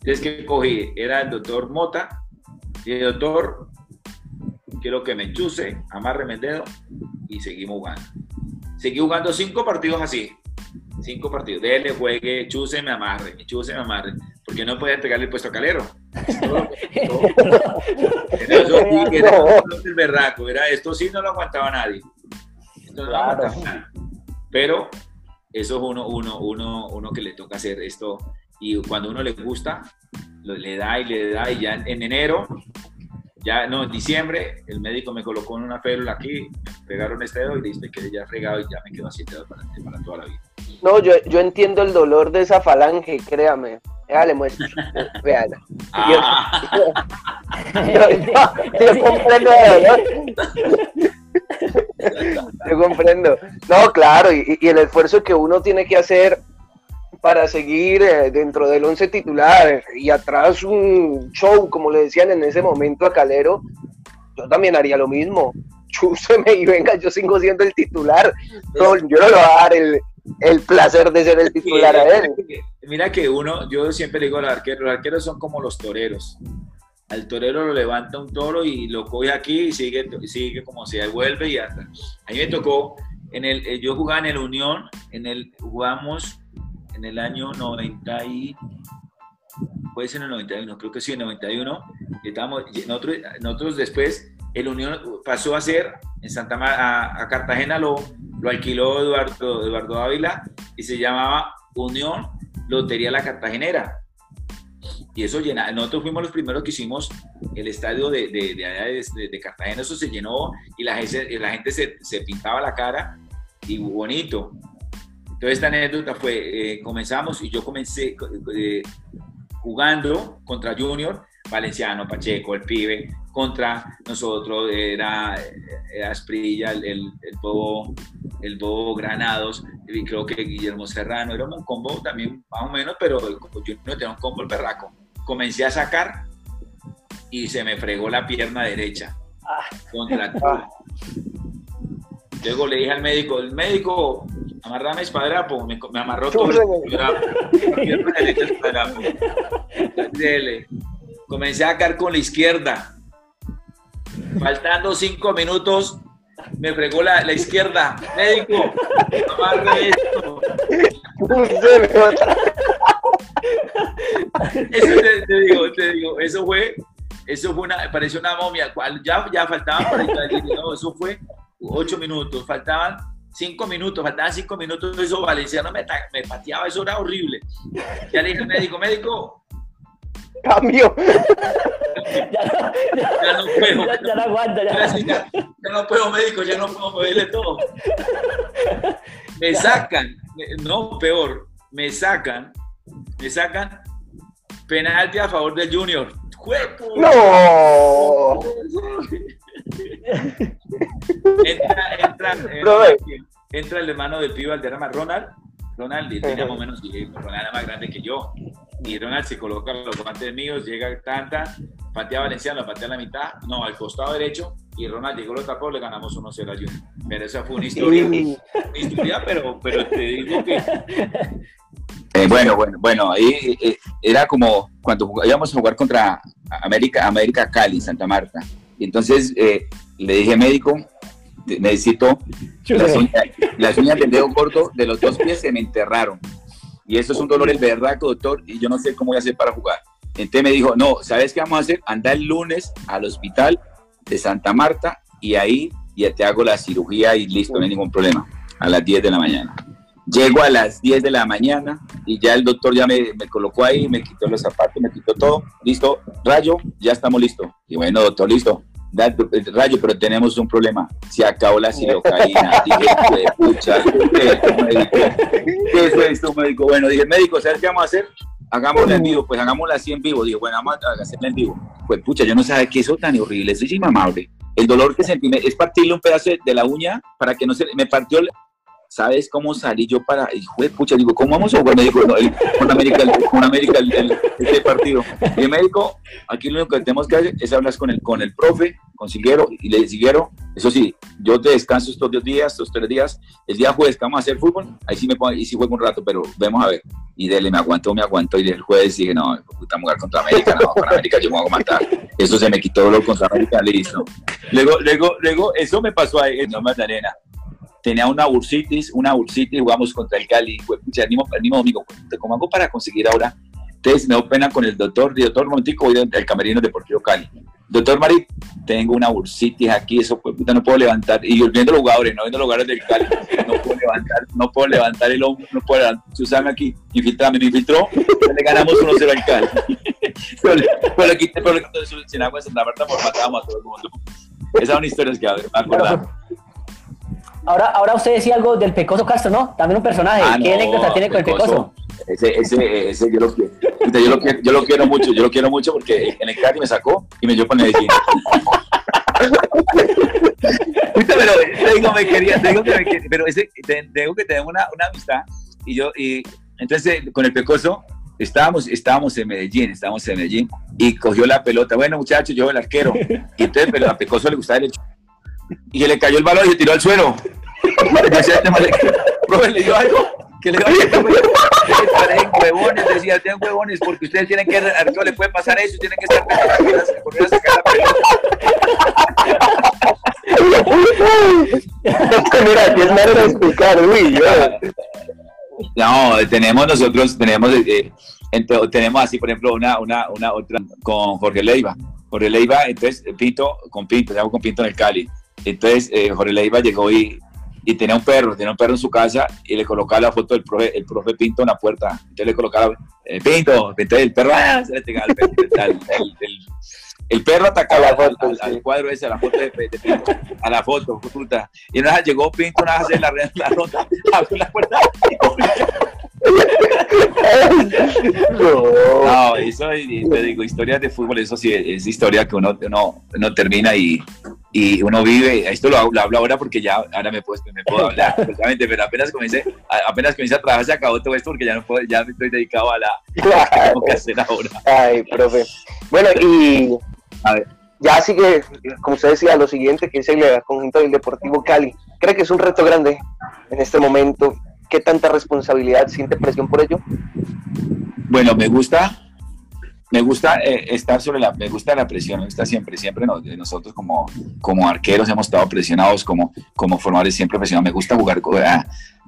Entonces, que cogí? Era el doctor Mota y el doctor, quiero que me enchuce, amarre el dedo y seguimos jugando. Seguí jugando cinco partidos así. Cinco partidos. Dele, juegue, chuse, me amarre, chuse, me amarre. Porque no podía pegarle el puesto a Calero. Era, eso era, el berraco. Era, esto sí no lo aguantaba nadie. Esto no lo aguantaba nadie. Pero eso es uno, uno, uno, uno que le toca hacer esto y cuando uno le gusta, le da y le da y ya en, enero, ya no, en diciembre, el médico me colocó en una férula aquí, me pegaron este dedo y y quedé ya fregado y ya me quedo así dedo para, para toda la vida. No, yo, yo entiendo el dolor de esa falange, créame. Ya le muestro. Ah. Yo, yo, yo, comprendo el dolor. Yo comprendo. No, claro, y, el esfuerzo que uno tiene que hacer para seguir eh, dentro del once titular y atrás un show, como le decían en ese momento a Calero, yo también haría lo mismo. Chúseme y venga, yo sigo siendo el titular. yo no le voy a dar el, placer de ser el titular a él. Mira que uno, yo siempre digo a los arqueros, los arqueros son como los toreros al torero lo levanta un toro y lo coge aquí y sigue, sigue como se devuelve y hasta. A mí me tocó, en el, eh, yo jugaba en el Unión, en el, jugamos en el año 90 y, puede ser en el 91, creo que sí, en el 91, estábamos, nosotros, nosotros después, el Unión pasó a ser, en Santa Mar, a, Cartagena lo, lo alquiló Eduardo, Eduardo Ávila y se llamaba Unión Lotería La Cartagenera y eso llena, nosotros fuimos los primeros que hicimos el estadio de, de, de, de Cartagena, eso se llenó y la la gente se, se, pintaba la cara y bonito. Entonces esta anécdota fue, eh, comenzamos y yo comencé eh, jugando contra Junior, Valenciano, Pacheco, el pibe, contra nosotros era, Asprilla, el, el, el, Bobo, el Bobo Granados, y creo que Guillermo Serrano, era un combo también más o menos, pero yo no tenía un combo el perraco comencé a sacar y se me fregó la pierna derecha contra ah. Luego le dije al médico, el médico, amarrame espadrapo, me, me amarró todo el espadrapo. Comencé a sacar con la izquierda. Faltando cinco minutos, me fregó la, la izquierda. Médico, amarre esto. Eso te, digo, te digo, eso fue, eso fue una, pareció una momia, ya, ya faltaban, para no, eso fue ocho minutos, faltaban cinco minutos, faltaban cinco minutos, eso Valenciano me, me pateaba, eso era horrible. Ya le dije al médico, médico, cambio. ya, no, ya, no puedo. Ya, no aguanta. Ya. ya. no puedo, médico, ya no puedo moverle todo. Me sacan, no, peor, me sacan me sacan penalti a favor del Junior. ¡No! Entra, entra, entra, el hermano del pibe Alderrama, Ronald. Ronald y tenía más o menos, Ronald era más grande que yo. Y Ronald se coloca los guantes míos, llega tanta, patea Valenciano, patea a la mitad, no, al costado derecho, y Ronald llegó, lo tapó, le ganamos 1-0 a Junior. Pero esa fue una historia, una historia, pero, pero te digo que eh, bueno, bueno, bueno, ahí eh, era como cuando íbamos a jugar contra América, América Cali, Santa Marta. Y entonces eh, le dije, médico, necesito las uñas, del dedo corto de los dos pies se me enterraron. Y eso es un dolor el verdad, doctor, y yo no sé cómo voy a hacer para jugar. Entonces me dijo, no, ¿sabes qué vamos a hacer? Anda el lunes al hospital de Santa Marta y ahí ya te hago la cirugía y listo, no hay ningún problema, a las 10 de la mañana. Llego a las 10 de la mañana y ya el doctor ya me, me, colocó ahí, me quitó los zapatos, me quitó todo. Listo, rayo, ya estamos listos. Y bueno, doctor, listo. rayo, pero tenemos un problema. Se acabó la silocaína. dije, pucha, ¿qué es esto, médico? Bueno, dije, médico, ¿sabes qué vamos a hacer? Hagámosla en vivo, pues hagámosla así en vivo. Dije, bueno, vamos a hacerla en vivo. Pues pucha, yo no sabía qué eso tan horrible, eso es inmamable. El dolor que sentí es partirle un pedazo de la uña para que no se me partió ¿sabes cómo salí yo para, hijo de pucha, digo, ¿cómo vamos a jugar? Me dijo, con América, con América el, este partido. Y el médico, aquí lo único que tenemos que hacer es hablar con el, con el profe, con Siguero, y le Siguero, eso sí, yo te descanso estos dos días, estos tres días, el día jueves que vamos a hacer fútbol, ahí sí me pongo, y sí juego un rato, pero vemos a ver. Y dele, me aguantó, me aguantó, y el jueves dije, no, puta, jugar contra América, no, con América yo me voy a matar. Eso se me quitó lo contra América, listo. Luego, luego, luego, eso me pasó ahí de Arena tenía una bursitis, una bursitis, jugamos contra el Cali, fue, mismo, el mismo domingo, ¿cómo hago para conseguir ahora? Entonces me dio pena con el doctor, el doctor Montico, voy del camerino deportivo Cali. Doctor Mari, tengo una bursitis aquí, eso pues puta, no puedo levantar, y viendo los jugadores, no viendo los jugadores del Cali, no puedo levantar, no puedo levantar el hombro, no puedo levantar, Susana aquí, infiltrame, me infiltró, le ganamos 1-0 al Cali. pero, pero, aquí, pero, sin agua Santa Marta, por matábamos a todo el mundo. Esas son historias que a ver, me acordaba. Ahora, ahora usted decía algo del Pecoso Castro, ¿no? También un personaje. Ah, ¿Qué anécdota tiene con el Pecoso? Ese, ese, ese yo, lo quiero, yo, lo quiero, yo lo quiero mucho, yo lo quiero mucho porque en el Cali me sacó y me dio para Medellín. pero tengo, me quería, que, me quería, pero ese, tengo que tener una, una amistad y yo, y entonces con el Pecoso estábamos, estábamos en Medellín, estábamos en Medellín y cogió la pelota, bueno muchachos, yo el arquero, y entonces pero a Pecoso le gustaba el y se le cayó el balón y se tiró al suelo. Profe, le dio algo que le parecen huevones, decía, tienen huevones, porque ustedes tienen que, a le puede pasar eso, tienen que estar por a sacar la Mira, es manera de explicar, uy, No, tenemos nosotros, tenemos, eh, tenemos así, por ejemplo, una, una, una otra con Jorge Leiva. Jorge Leiva, entonces Pinto, con Pinto, con Pinto en el Cali. Entonces, eh, Jorge Leiva llegó y y tenía un perro, tenía un perro en su casa y le colocaba la foto del profe, el profe Pinto en la puerta. Entonces le colocaba, eh, Pinto, entonces el perro, ¡ah! se le pegaba el, el, el, el, perro atacaba la foto, al, al, cuadro ese, a la foto de, de, Pinto, a la foto, puta. Y una llegó Pinto, una vez hacer la, la ronda, abrió la puerta no, eso te digo, historias de fútbol, eso sí es historia que uno, uno, uno termina y, y uno vive, esto lo, lo, hablo ahora porque ya ahora me puedo, me puedo hablar, pero apenas comencé, apenas comencé a trabajar se acabó todo esto porque ya no puedo, ya me estoy dedicado a la a que tengo que hacer ahora. Ay, profe. Bueno, y a ver. ya sigue, como usted decía, lo siguiente que es el conjunto del Deportivo Cali. ¿Cree que es un reto grande en este momento? ¿Qué tanta responsabilidad siente presión por ello? Bueno, me gusta, me gusta eh, estar sobre la, me gusta la presión, está siempre, siempre nosotros como, como arqueros hemos estado presionados, como, como formadores siempre presionados, me gusta jugar, uh,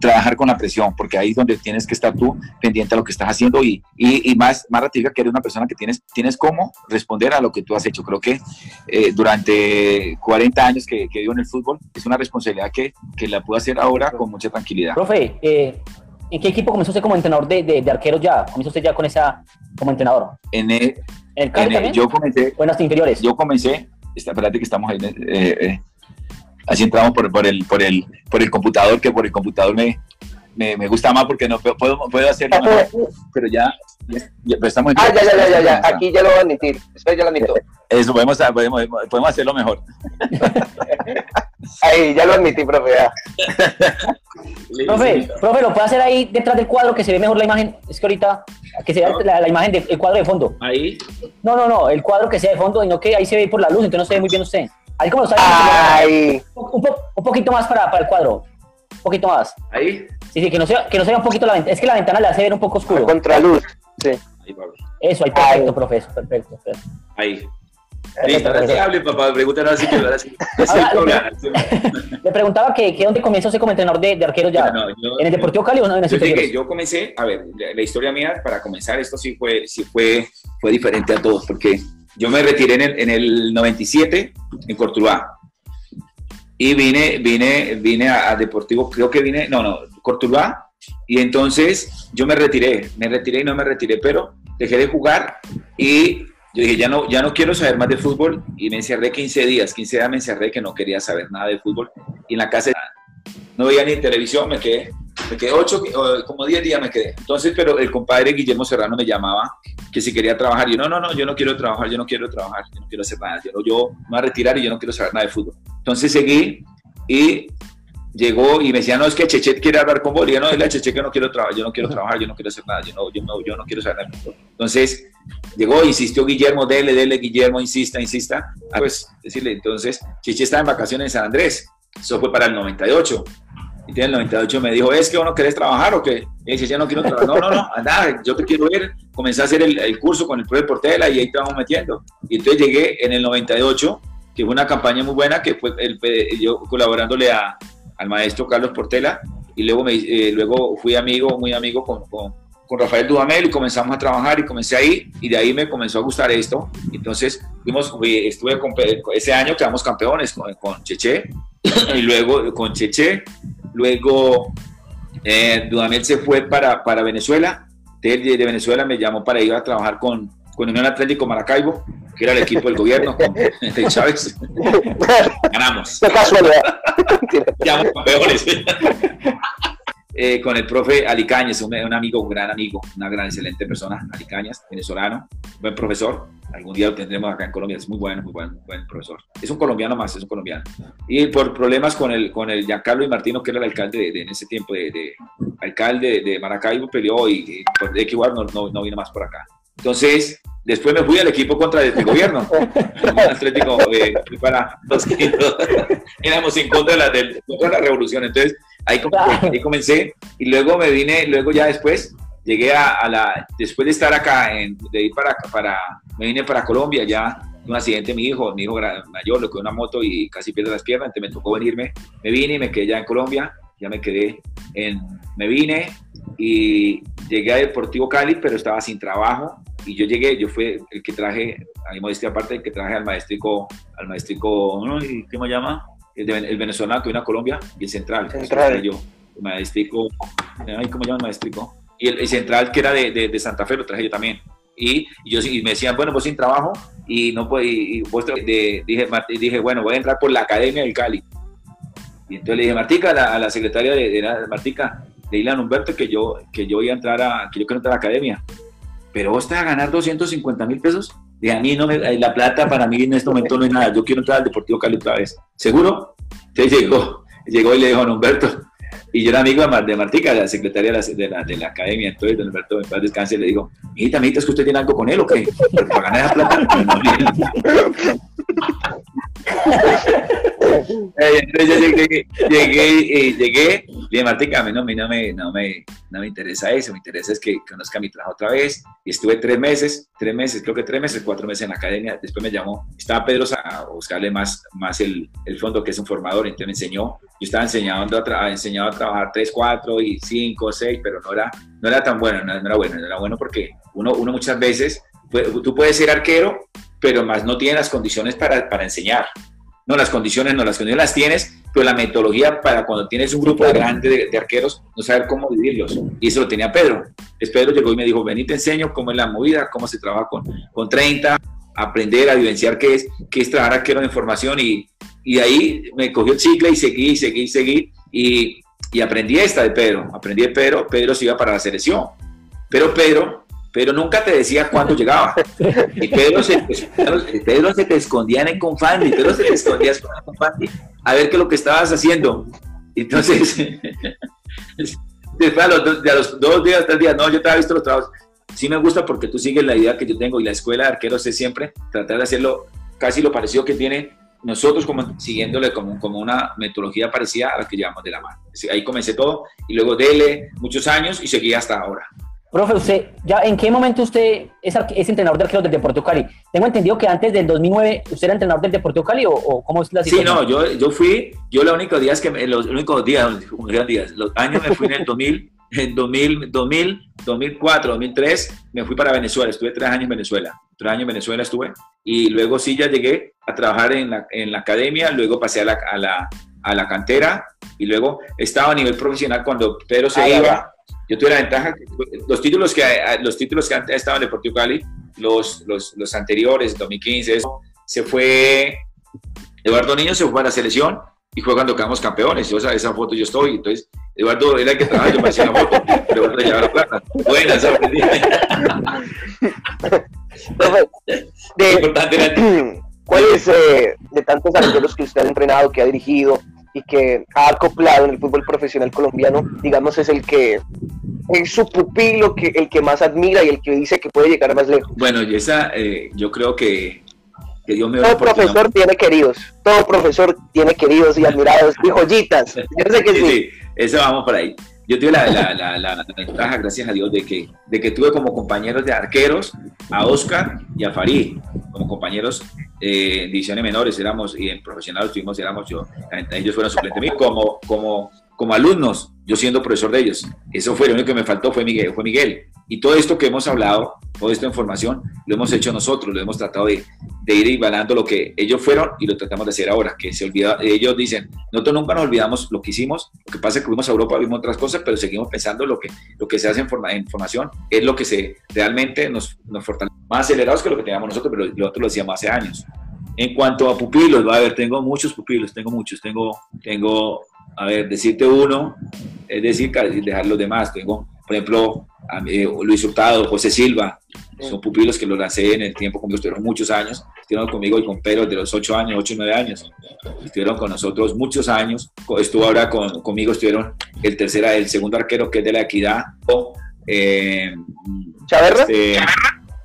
trabajar con la presión, porque ahí es donde tienes que estar tú pendiente a lo que estás haciendo y, y, y más, más ratifica que eres una persona que tienes, tienes cómo responder a lo que tú has hecho. Creo que eh, durante 40 años que, que vivo en el fútbol, es una responsabilidad que, que la puedo hacer ahora con mucha tranquilidad. Profe, eh, ¿En qué equipo comenzó usted como entrenador de, de, de, arqueros ya? ¿Comenzó usted ya con esa como entrenador? En el, ¿En el en el, yo comencé. ¿O en las inferiores? Yo comencé, está, espérate que estamos ahí, eh, eh, así entramos por, por, el, por, el, por el computador, que por el computador me, me, me gusta más porque no puedo, puedo hacerlo mejor, pero ya, ya, ya pero estamos Ah, ya, ya, ya, ya, ya, aquí ya lo voy a admitir, espera, ya lo admito. Eso, podemos, podemos, podemos hacerlo mejor. Ahí, ya lo admití, profe. Profe, profe, lo puede hacer ahí detrás del cuadro que se ve mejor la imagen. Es que ahorita, que se vea la, la, imagen del cuadro de fondo. Ahí. No, no, no, el cuadro que sea de fondo, y no que ahí se ve por la luz, entonces no se ve muy bien usted. Ahí como lo sabe. Ahí. Un, po, un, poquito más para, para el cuadro. Un poquito más. Ahí. Sí, sí, que no se, que no se vea un poquito la ventana. Es que la ventana le hace ver un poco oscuro. A contraluz, sí. Ahí, Pablo. Eso, ahí, perfecto, profe, eso, perfecto, perfecto. Ahí. Listo, ahora sí hable, papá, pregúntanos así que ahora sí. Ahora, le, preguntaba que, que dónde comenzó como entrenador de, de arquero ya. No, yo, ¿En el Deportivo Cali o no en el yo, llegué, yo comencé, a ver, la, la, historia mía para comenzar, esto sí fue, sí fue, fue diferente a todos, porque yo me retiré en el, en el 97 en Cortuluá. Y vine, vine, vine a, a, Deportivo, creo que vine, no, no, Cortuluá. Y entonces yo me retiré, me retiré y no me retiré, pero dejé de jugar y yo dije, ya no, ya no quiero saber más de fútbol y me encerré 15 días, 15 días me encerré que no quería saber nada de fútbol y en la casa no veía ni televisión, me quedé, me quedé 8, como 10 días me quedé. Entonces, pero el compadre Guillermo Serrano me llamaba que si quería trabajar, yo no, no, no, yo no quiero trabajar, yo no quiero trabajar, yo no quiero hacer nada, yo, yo me voy a retirar y yo no quiero saber nada de fútbol. Entonces seguí y llegó y me decía, no, es que Cheche quiere hablar con yo, no, dile a Cheche que no quiero trabajar, yo no quiero trabajar, yo no quiero hacer nada, yo no, yo no, yo no quiero saber nada. Entonces, llegó, insistió Guillermo, dele, dele, Guillermo, insista, insista. Ah, pues, decirle, entonces, Cheche estaba en vacaciones en San Andrés, eso fue para el 98. Y en el 98 me dijo, ¿es que vos no querés trabajar o qué? Y dice, ya no quiero trabajar. No, no, no, anda, yo te quiero ver. Comencé a hacer el, el curso con el profe Portela y ahí te vamos metiendo. Y entonces llegué en el 98, que fue una campaña muy buena, que fue el, yo colaborándole a, al maestro Carlos Portela y luego, eh, luego fui amigo, muy amigo con, con, Rafael Dudamel y comenzamos a trabajar y comencé ahí y de ahí me comenzó a gustar esto. Entonces fuimos, fui, estuve con, ese año quedamos campeones con, con Cheche y luego con Cheche, luego eh, Dudamel se fue para, para Venezuela, de, de Venezuela me llamó para ir a trabajar con, con Unión Atlético Maracaibo, que era el equipo del gobierno, con Chávez. Ganamos. Qué casualidad. Ya campeones. eh, con el profe Alicañez, un, un, amigo, un gran amigo, una gran, excelente persona, Alicañez, venezolano, buen profesor. Algún día lo tendremos acá en Colombia, es muy bueno, muy buen, buen profesor. Es un colombiano más, es un colombiano. Y por problemas con el, con el Giancarlo y Martino, que era el alcalde de, de, en ese tiempo, de, de alcalde de Maracaibo, peleó y, y por de igual no, no, no vino más por acá. Entonces, después me fui al equipo contra el gobierno. El Atlético eh, para los que éramos en contra de la, de, contra la revolución. Entonces, ahí, ahí, comencé y luego me vine, luego ya después llegué a, a la, después de estar acá, en, de ir para, para, me vine para Colombia ya. Un accidente, mi hijo, mi hijo mayor, lo que una moto y casi pierde las piernas, entonces me tocó venirme. Me vine y me quedé ya en Colombia, ya me quedé en, me vine y llegué a Deportivo Cali, pero estaba sin trabajo y yo llegué, yo fui el que traje, a mi modestia aparte, el que traje al maestrico, al maestrico, ¿qué me llama? el, venezolano que vino a Colombia y el central. Central. Yo, el maestrico, ¿cómo llaman maestrico? Y el, central que era de, de, Santa Fe lo traje yo también. Y, yo, y me decían, bueno, vos sin trabajo y no puedo, y, dije, dije, bueno, voy a entrar por la Academia del Cali. Y entonces le dije, Martica, a la, secretaria de, de, Martica, de Ilan Humberto, que yo, que yo voy a entrar a, quiero entrar a la academia. Pero vos te vas a ganar 250 mil pesos. De a mí no me, la plata para mí en este momento no es nada. Yo quiero entrar al Deportivo Cali otra vez. ¿Seguro? Entonces llegó, llegó y le dijo a Humberto, y yo era amigo de Martica, la secretaria de la, de la, academia. Entonces, don Humberto, en paz descanse, le digo, mijita, mijita, ¿es que usted tiene algo con él o qué? Para ganar esa plata. Eh, entonces yo llegué, llegué, llegué, y dije, Martica, a mí no, me, no, me, no, me, interesa eso, me interesa es que conozca mi trabajo otra vez. Y estuve tres meses, tres meses, creo que tres meses, cuatro meses en la academia. Después me llamó, estaba Pedro a buscarle más, más el, el fondo, que es un formador, entonces me enseñó. Yo estaba enseñando a, enseñado a trabajar tres, cuatro y cinco, seis, pero no era, no era tan bueno, no, era bueno, no era bueno porque uno, uno muchas veces, tú puedes ser arquero, pero más no tiene las condiciones para, para enseñar. No, las condiciones no, las condiciones las tienes, pero la metodología para cuando tienes un grupo grande de, arqueros, no saber cómo vivirlos. Y eso lo tenía Pedro. Es Pedro llegó y me dijo, ven y te enseño cómo es la movida, cómo se trabaja con, con 30, aprender a vivenciar qué es, qué es trabajar arquero en formación y, y ahí me cogió el chicle y seguí, seguí, seguí y, y aprendí esta de Pedro. Aprendí de Pedro, Pedro se iba para la selección. Pero Pedro pero nunca te decía cuándo llegaba. Y Pedro se, se te escondía en el Confandi, Pedro se te escondía en el Confandi a ver qué es lo que estabas haciendo. Entonces, después a los, a los dos días, tres días, no, yo te había visto los trabajos. Sí me gusta porque tú sigues la idea que yo tengo y la escuela de arqueros es siempre tratar de hacerlo casi lo parecido que tiene nosotros como siguiéndole como, como una metodología parecida a la que llevamos de la mano. Ahí comencé todo y luego dele muchos años y seguí hasta ahora. Profe, usted, ¿ya en qué momento usted es, es entrenador de arqueros del Deportivo Cali? Tengo entendido que antes del 2009 usted era entrenador del Deportivo Cali o, cómo es la situación. Sí, no, yo, yo fui, yo los únicos días que, los únicos días, días, los años me fui en el 2000, en 2000, 2000, 2004, 2003, me fui para Venezuela, estuve tres años en Venezuela, tres años en Venezuela estuve, y luego sí ya llegué a trabajar en la, en la academia, luego pasé a la, a la, a la cantera, y luego estaba a nivel profesional cuando Pedro se iba yo tuve la ventaja, que los títulos que, los títulos que antes estaban en Deportivo Cali, los, los, los anteriores, 2015, se fue, Eduardo Niño se fue a la selección y fue cuando quedamos campeones. Yo, esa, esa foto yo estoy, entonces Eduardo era el que trabajaba, yo me hacía la foto, pero Eduardo llevaba la plata. Buena, esa de, ¿Cuáles eh, de tantos arqueros que usted ha entrenado, que ha dirigido, y que ha acoplado en el fútbol profesional colombiano, digamos, es el que es su pupilo, que, el que más admira y el que dice que puede llegar más lejos. Bueno, y esa, eh, yo creo que, que Dios me Todo profesor tiene queridos, todo profesor tiene queridos y admirados y joyitas. Yo sé que sí. sí. eso vamos por ahí. Yo tuve la, la, la, ventaja, gracias a Dios, de que, de que tuve como compañeros de arqueros a Oscar y a Farid, como compañeros eh, en divisiones menores, éramos, y en profesionales tuvimos, éramos yo, ellos fueron suplentes mí, como, como, como alumnos, yo siendo profesor de ellos. Eso fue lo único que me faltó, fue Miguel. Fue Miguel. Y todo esto que hemos hablado, toda esta información, lo hemos hecho nosotros, lo hemos tratado de, de ir igualando lo que ellos fueron y lo tratamos de hacer ahora, que se olvida, ellos dicen, nosotros nunca nos olvidamos lo que hicimos, lo que pasa es que fuimos a Europa, vimos otras cosas, pero seguimos pensando lo que, lo que se hace en, forma, en formación es lo que se realmente nos, nos fortalece, más acelerados que lo que teníamos nosotros, pero nosotros lo decíamos hace años. En cuanto a pupilos, va a ver, tengo muchos pupilos, tengo muchos, tengo, tengo, a ver, decirte uno, es decir, dejar los demás, tengo, por ejemplo, Luis Hurtado, José Silva, son pupilos que los lancé en el tiempo como estuvieron muchos años, estuvieron conmigo y con Pedro de los 8 años, 8 o 9 años, estuvieron con nosotros muchos años, estuvo ahora con, conmigo, estuvieron el tercero, el segundo arquero que es de la Equidad, eh, ¿Chaverra? Este,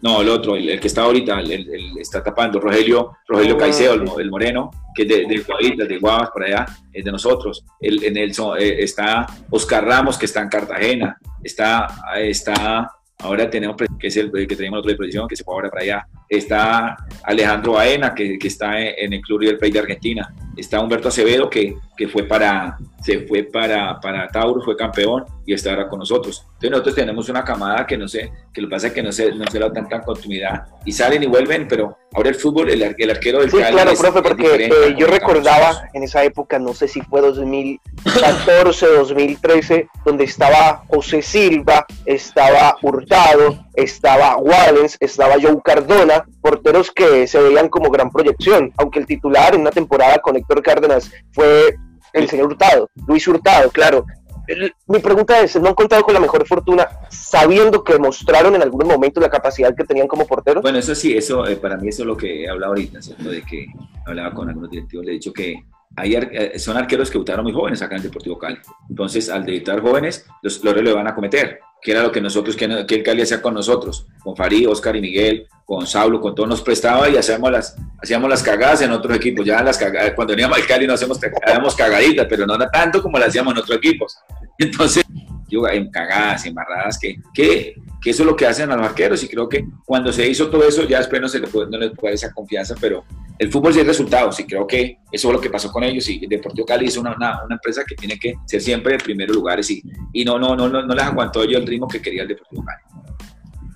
no, el otro, el, que está ahorita, el, está tapando, Rogelio, Rogelio ah, Caicedo, el, moreno, que es de, de de Guavas, por allá, es de nosotros. El, en el, eh, está Oscar Ramos, que está en Cartagena. Está, está ahora tenemos, que es el que tenemos otro de presión, que se fue ahora para allá. Está Alejandro Baena, que, que está en el Club River Plate de Argentina. Está Humberto Acevedo, que, que fue para, se fue para, para Tauro, fue campeón y está ahora con nosotros. Entonces nosotros tenemos una camada que no sé, que lo que pasa es que no se, no se da tanta continuidad y salen y vuelven, pero ahora el fútbol, el, el arquero del Sí, claro, profe, porque eh, yo recordaba en esa época, no sé si fue 2014, 2013, donde estaba José Silva, estaba Hurtado, estaba Wallens, estaba Joe Cardona, porteros que se veían como gran proyección, aunque el titular en una temporada con Héctor Cárdenas fue el señor Hurtado, Luis Hurtado, claro. El- mi pregunta es, ¿no han contado con la mejor fortuna sabiendo que mostraron en algunos momentos la capacidad que tenían como porteros? Bueno, eso sí, eso eh, para mí eso es lo que he hablado ahorita, ¿cierto? De que hablaba con algunos directivos, le he dicho que hay eh, son arqueros que debutaron muy jóvenes acá en Deportivo Cali. Entonces, al debutar jóvenes, los errores lo van a cometer, que era lo que nosotros, que, que el Cali hacía con nosotros, con Farid, Oscar y Miguel, con Saulo, con todos nos prestaba y hacíamos las, hacíamos las cagadas en otros equipos. Ya las cagadas, cuando veníamos al Cali no hacemos, hacíamos cagaditas, pero no tanto como las hacíamos en otros equipos. Entonces, yo en cagadas, embarradas, que, que, que eso es lo que hacen a los arqueros y creo que cuando se hizo todo eso ya después no, se le puede, no les puede esa confianza, pero el fútbol sí es resultados y creo que eso es lo que pasó con ellos y Deportivo Cali es una, una, empresa que tiene que ser siempre en primeros lugares y, y no, no, no, no, no les aguantó yo el ritmo que quería el Deportivo Cali.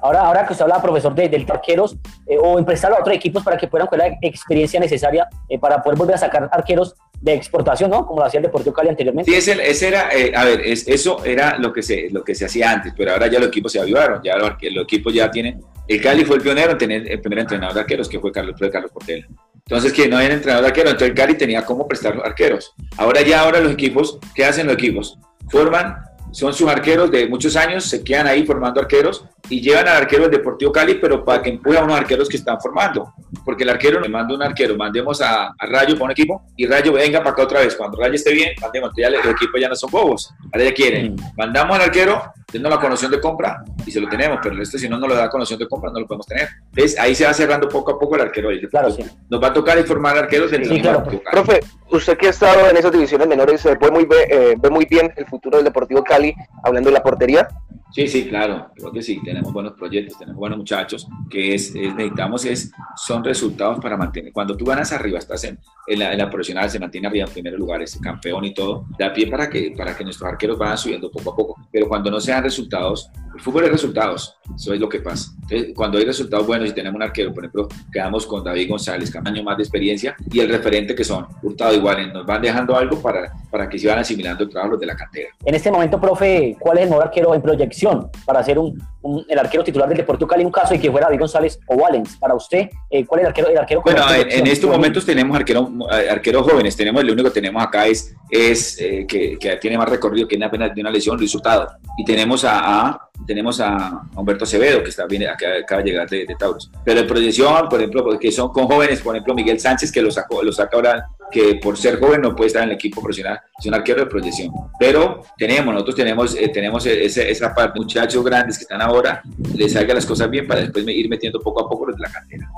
Ahora, ahora que usted habla, profesor, de, del arqueros eh, o emprestarlo a otros equipos para que puedan coger la experiencia necesaria eh, para poder volver a sacar arqueros de exportación, ¿no? Como lo hacía el Deportivo Cali anteriormente. Sí, ese, ese era, eh, a ver, es, eso era lo que, se, lo que se hacía antes, pero ahora ya los equipos se avivaron, ya los, los equipos ya tienen, el Cali fue el pionero en tener el primer entrenador de arqueros, que fue Carlos, fue Carlos Portela. Entonces, que no había entrenador de arqueros, entonces el Cali tenía cómo prestar los arqueros. Ahora ya, ahora los equipos, ¿qué hacen los equipos? Forman, son sus arqueros de muchos años, se quedan ahí formando arqueros y llevan al arquero del Deportivo Cali, pero para que empuje a unos arqueros que están formando. Porque el arquero le manda un arquero, mandemos a, a Rayo para un equipo y Rayo venga para acá otra vez. Cuando Rayo esté bien, mandemos. Ya los equipos ya no son bobos. Ahora ya quieren. Mm. Mandamos al arquero, denos la conoción de compra y se lo tenemos, pero el resto, si no nos lo da conoción de compra, no lo podemos tener. Entonces ahí se va cerrando poco a poco el arquero. Claro, sí. Nos va a tocar informar arqueros del Sí, mismo claro. Deportivo Cali. Profe, usted que ha estado en esas divisiones menores, eh, ve, muy, ve, eh, ve muy bien el futuro del Deportivo Cali, hablando de la portería. Sí, sí, claro, creo que sí, tenemos buenos proyectos, tenemos buenos muchachos, que es, es- necesitamos es, son resultados para mantener. Cuando tú ganas arriba, estás en, en la, en la profesional, se mantiene arriba en primeros lugares, campeón y todo, da pie para que, para que nuestros arqueros vayan subiendo poco a poco. Pero cuando no sean resultados, el fútbol es resultados, eso es lo que pasa. Entonces, cuando hay resultados buenos y tenemos un arquero, por ejemplo, quedamos con David González, que año más de experiencia, y el referente que son Hurtado igual, nos van dejando algo para, para que se van asimilando el trabajo de la cantera. En este momento, profe, ¿cuál es el mejor arquero en proyección para ser un, un- el arquero titular del Deportivo Cali un caso de que fuera David González o Valens? Para usted, eh, ¿cuál es el arquero? El arquero Bueno, en, en estos momentos tenemos arqueros, eh, arqueros jóvenes. Tenemos, el único que tenemos acá es, es eh, que, que tiene más recorrido, que tiene apenas de una lesión, Luis Hurtado. Y tenemos a, a- tenemos a Humberto Acevedo, que está bien, acaba de llegar de, de Tauros. Pero en proyección, por ejemplo, que son con jóvenes, por ejemplo, Miguel Sánchez, que lo, sacó, lo saca ahora, que por ser joven no puede estar en el equipo profesional, es un arquero de proyección. Pero tenemos, nosotros tenemos, eh, tenemos ese- esa parte, muchachos grandes que están ahora, les salgan las cosas bien para después ir metiendo poco a poco los de la cantera.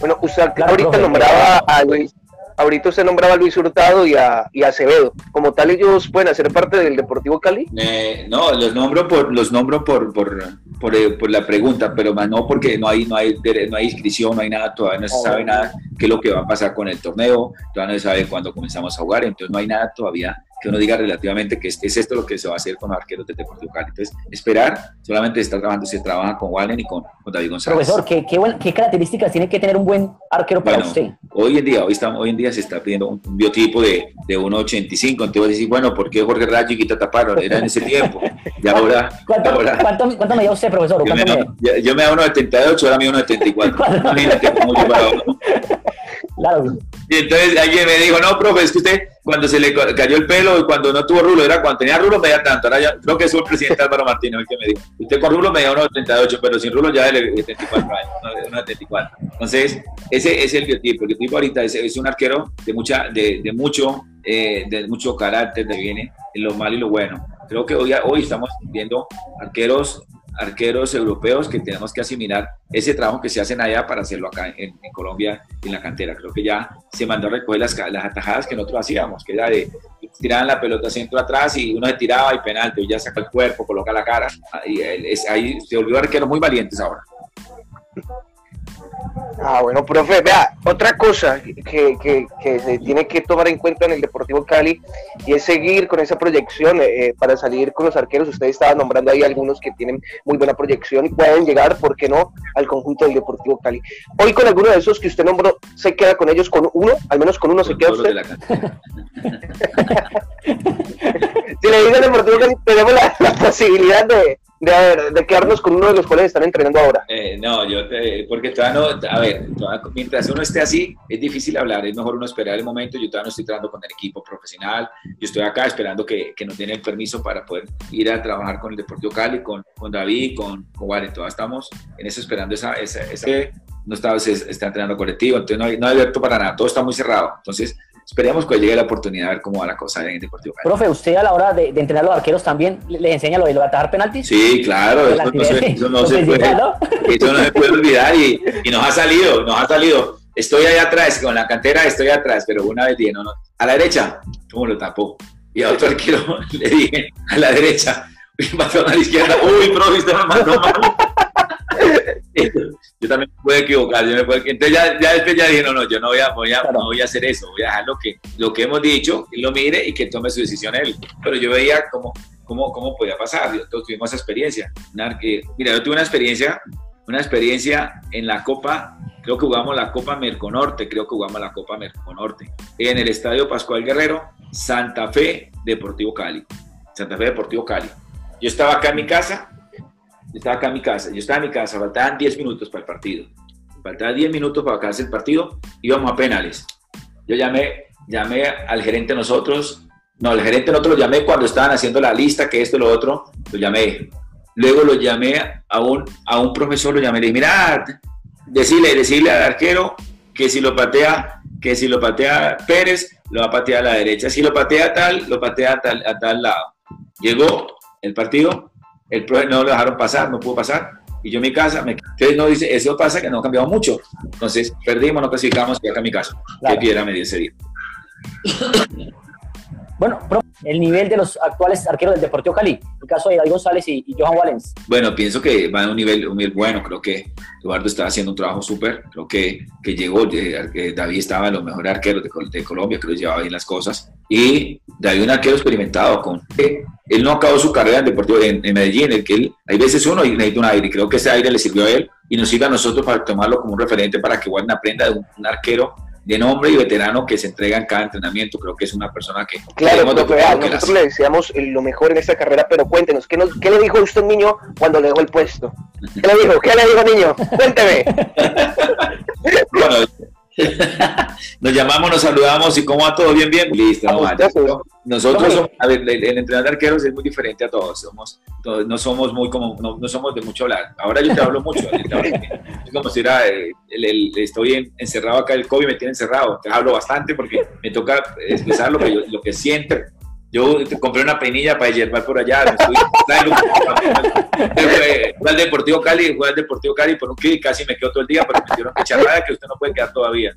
Bueno, usted Claro, ahorita nombraba a Luis, ahorita usted nombraba a Luis Hurtado y a, y a Acevedo. Como tal, ellos pueden hacer parte del Deportivo Cali. Eh, no, los nombro por los nombro por, por, por, eh, por la pregunta, pero más no porque no hay no hay no hay inscripción, no hay nada, todavía no se Oh. sabe nada qué es lo que va a pasar con el torneo, todavía no se sabe cuándo comenzamos a jugar, entonces no hay nada todavía que uno diga relativamente que es, es esto lo que se va a hacer con los arqueros del Deportivo Cali. Entonces, esperar, solamente está trabajando, se trabaja con Wallen y con, con David González. Profesor, ¿qué, qué, buen- qué características tiene que tener un buen arquero para Bueno, usted? hoy en día, hoy, estamos, hoy en día se está pidiendo un, un biotipo de, de 1,85. Entonces, decir, bueno, ¿por qué Jorge Rayo y Quita taparon? Era en ese tiempo. Y ahora, ¿Cuánto, ahora cuánto, cuánto medía usted, profesor? yo, me, yo, yo me da 1,78, ahora me da 1,74. Imagínate cómo yo para uno. Claro, Y entonces alguien me dijo, no, profe, es que usted cuando se le ca- cayó el pelo y cuando no tuvo rulo, era cuando tenía rulo medía tanto. Ahora ya, creo que es el presidente Álvaro Martínez el que me dijo, usted con rulo medía 1,88, pero sin rulo ya de 74 años, no, 1,74. Entonces, ese es el biotipo. El biotipo ahorita es, un arquero de, mucha, de, de mucho, eh, de mucho carácter, de viene en lo malo y lo bueno. Creo que hoy, hoy estamos viendo arqueros arqueros europeos que tenemos que asimilar ese trabajo que se hacen allá para hacerlo acá en, en Colombia en la cantera. Creo que ya se mandó a recoger las, las atajadas que nosotros hacíamos, que era de tiraban la pelota centro atrás y uno se tiraba y penalti, ya saca el cuerpo, coloca la cara. Y ahí se volvió arqueros muy valientes ahora. Ah, bueno, profe, vea, otra cosa que, que, que, se tiene que tomar en cuenta en el Deportivo Cali y es seguir con esa proyección eh, para salir con los arqueros. Usted estaba nombrando ahí algunos que tienen muy buena proyección y pueden llegar, ¿por qué no?, al conjunto del Deportivo Cali. Hoy con alguno de esos que usted nombró, ¿se queda con ellos con uno? Al menos con uno se queda usted. si le digo al Deportivo Cali, tenemos la posibilidad de, de, de, quedarnos con uno de los cuales están entrenando ahora. Eh, no, yo te, porque todavía no, a ver, mientras uno esté así, es difícil hablar, es mejor uno esperar el momento, yo todavía no estoy trabajando con el equipo profesional, yo estoy acá esperando que, que nos den el permiso para poder ir a trabajar con el Deportivo Cali, con, con David, con, con Warren, todavía estamos en eso esperando esa, esa, esa no está, se está entrenando colectivo, entonces no hay, no hay abierto para nada, todo está muy cerrado, entonces esperemos que llegue la oportunidad a ver cómo va la cosa en el Deportivo Cali. Profe, ¿usted a la hora de, de entrenar a los arqueros también les enseña lo de, lo de atajar penaltis? Sí, claro, eso no, se, eso no, se puede, eso no se puede olvidar y, y, nos ha salido, nos ha salido. Estoy ahí atrás, con la cantera estoy atrás, pero una vez dije, no, no, a la derecha, ¿cómo lo tapó? Y a otro arquero le dije, a la derecha, y pasó a la izquierda, uy, profe, usted me mandó mal. Yo también me puedo equivocar, yo me puedo, entonces ya, ya, después ya dije, no, no, yo no voy a, voy a, claro. no voy a hacer eso, voy a dejar lo que, lo que hemos dicho, lo mire y que tome su decisión él. Pero yo veía cómo, cómo, cómo podía pasar, todos tuvimos esa experiencia. Mira, yo tuve una experiencia, una experiencia en la Copa, creo que jugamos la Copa Merconorte, creo que jugamos la Copa Merconorte, en el Estadio Pascual Guerrero, Santa Fe Deportivo Cali, Santa Fe Deportivo Cali. Yo estaba acá en mi casa, yo estaba acá en mi casa, yo estaba en mi casa, faltaban 10 minutos para el partido. Faltaban 10 minutos para acabarse el partido, íbamos a penales. Yo llamé, llamé al gerente nosotros, no, al gerente nosotros lo llamé cuando estaban haciendo la lista, que esto y lo otro, lo llamé. Luego lo llamé a un, a un profesor, lo llamé, le dije, mira, decirle, decirle al arquero que si lo patea, que si lo patea Pérez, lo va a patear a la derecha. Si lo patea tal, lo patea tal, a tal lado. Llegó el partido, el profe no lo dejaron pasar, no pudo pasar, y yo en mi casa, me... entonces no dice, eso pasa que no ha cambiado mucho, entonces perdimos, no clasificamos, y acá en mi casa, claro. que piedra me dio ese día. Bueno, el nivel de los actuales arqueros del Deportivo Cali, el caso de David González y, Johan Wallens. Bueno, pienso que va a un nivel, un bueno, creo que Eduardo está haciendo un trabajo súper, creo que, que llegó, eh, David estaba en los mejores arqueros de, de Colombia, creo que llevaba bien las cosas, y David un arquero experimentado con... Eh, él no acabó su carrera en Deportivo en, en Medellín, el que él, hay veces uno necesita un aire, y creo que ese aire le sirvió a él y nos sirve a nosotros para tomarlo como un referente para que Warren aprenda de un arquero de nombre y veterano que se entrega en cada entrenamiento. Creo que es una persona que... Claro, profe, nosotros le deseamos lo mejor en esta carrera, pero cuéntenos, ¿qué, nos, ¿qué le dijo usted niño cuando le dejó el puesto? ¿Qué le dijo? ¿Qué le dijo niño? Cuénteme. bueno, nos llamamos, nos saludamos y cómo va todo bien, bien. Listo, no, vale. Nosotros, somos, a ver, el, el, entrenador de arqueros es muy diferente a todos. Somos, todos, no somos muy como, no, no, somos de mucho hablar. Ahora yo te hablo mucho. es como si era, el, el, estoy en, encerrado acá, el COVID me tiene encerrado. Te hablo bastante porque me toca expresar lo que, yo, lo que siento. Yo compré una penilla para llevar por allá. Fui al Deportivo Cali, fue al Deportivo Cali por un kit, casi me quedo todo el día, pero me dijeron que charrada que usted no puede quedar todavía.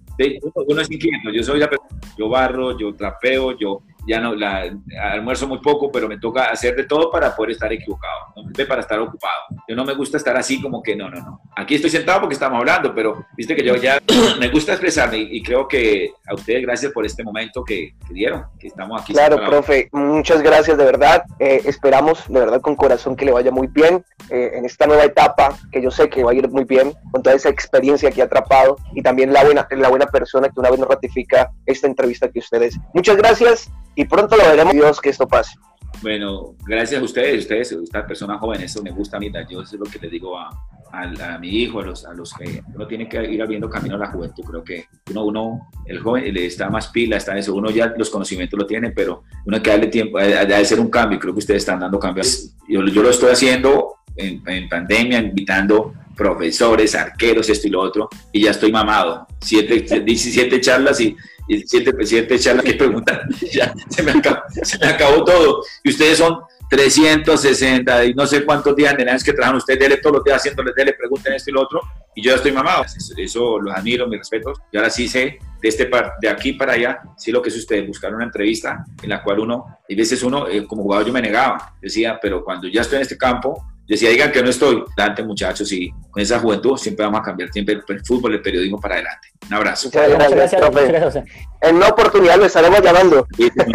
Uno es inquieto, yo soy la yo barro, yo trapeo, yo ya no, la, almuerzo muy poco, pero me toca hacer de todo para poder estar equivocado, para estar ocupado. Yo no me gusta estar así como que no, no, no. Aquí estoy sentado porque estamos hablando, pero viste que yo ya me gusta expresarme y, y creo que a ustedes gracias por este momento que, que dieron, que estamos aquí. Claro, profe, muchas gracias de verdad. Eh, esperamos de verdad con corazón que le vaya muy bien eh, en esta nueva etapa, que yo sé que va a ir muy bien con toda esa experiencia que ha atrapado y también la buena, la buena persona que una vez nos ratifica esta entrevista que ustedes. Muchas gracias y pronto lo veremos, Dios, que esto pase. Bueno, gracias a ustedes, ustedes, estas personas jóvenes, eso me gusta a mí, yo eso es lo que le digo a, a, a, mi hijo, a los, a los que uno tiene que ir abriendo camino a la juventud, creo que uno, uno el joven le está más pila, está en eso, uno ya los conocimientos lo tiene, pero uno hay que darle tiempo, hay que hacer un cambio, creo que ustedes están dando cambios. Yo, yo lo estoy haciendo en, en pandemia, invitando profesores, arqueros, esto y lo otro, y ya estoy mamado. Siete, 17 charlas y, y siete, siete charlas que preguntan, ya se me, acabó, se me acabó todo. Y ustedes son 360 y no sé cuántos días de que trabajan ustedes, dele todos los días haciéndoles, dele, pregunten esto y lo otro, y yo ya estoy mamado. Eso, eso los admiro, mis respetos. Y ahora sí sé, de, este par, de aquí para allá, sí lo que es ustedes, buscar una entrevista en la cual uno, y veces uno, eh, como jugador yo me negaba, decía, pero cuando ya estoy en este campo, decía, digan que no estoy. Adelante, muchachos, y con esa juventud siempre vamos a cambiar siempre el fútbol, el periodismo para adelante. Un abrazo. Muchas Muchas gracias, gracias, profe. muchas gracias. En una oportunidad lo estaremos llamando.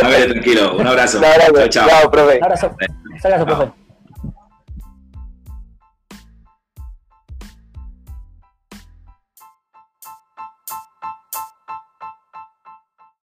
A ver, tranquilo, un abrazo. Un abrazo. Chao, chao. Chao, profe. Un abrazo. Muchas gracias, profe.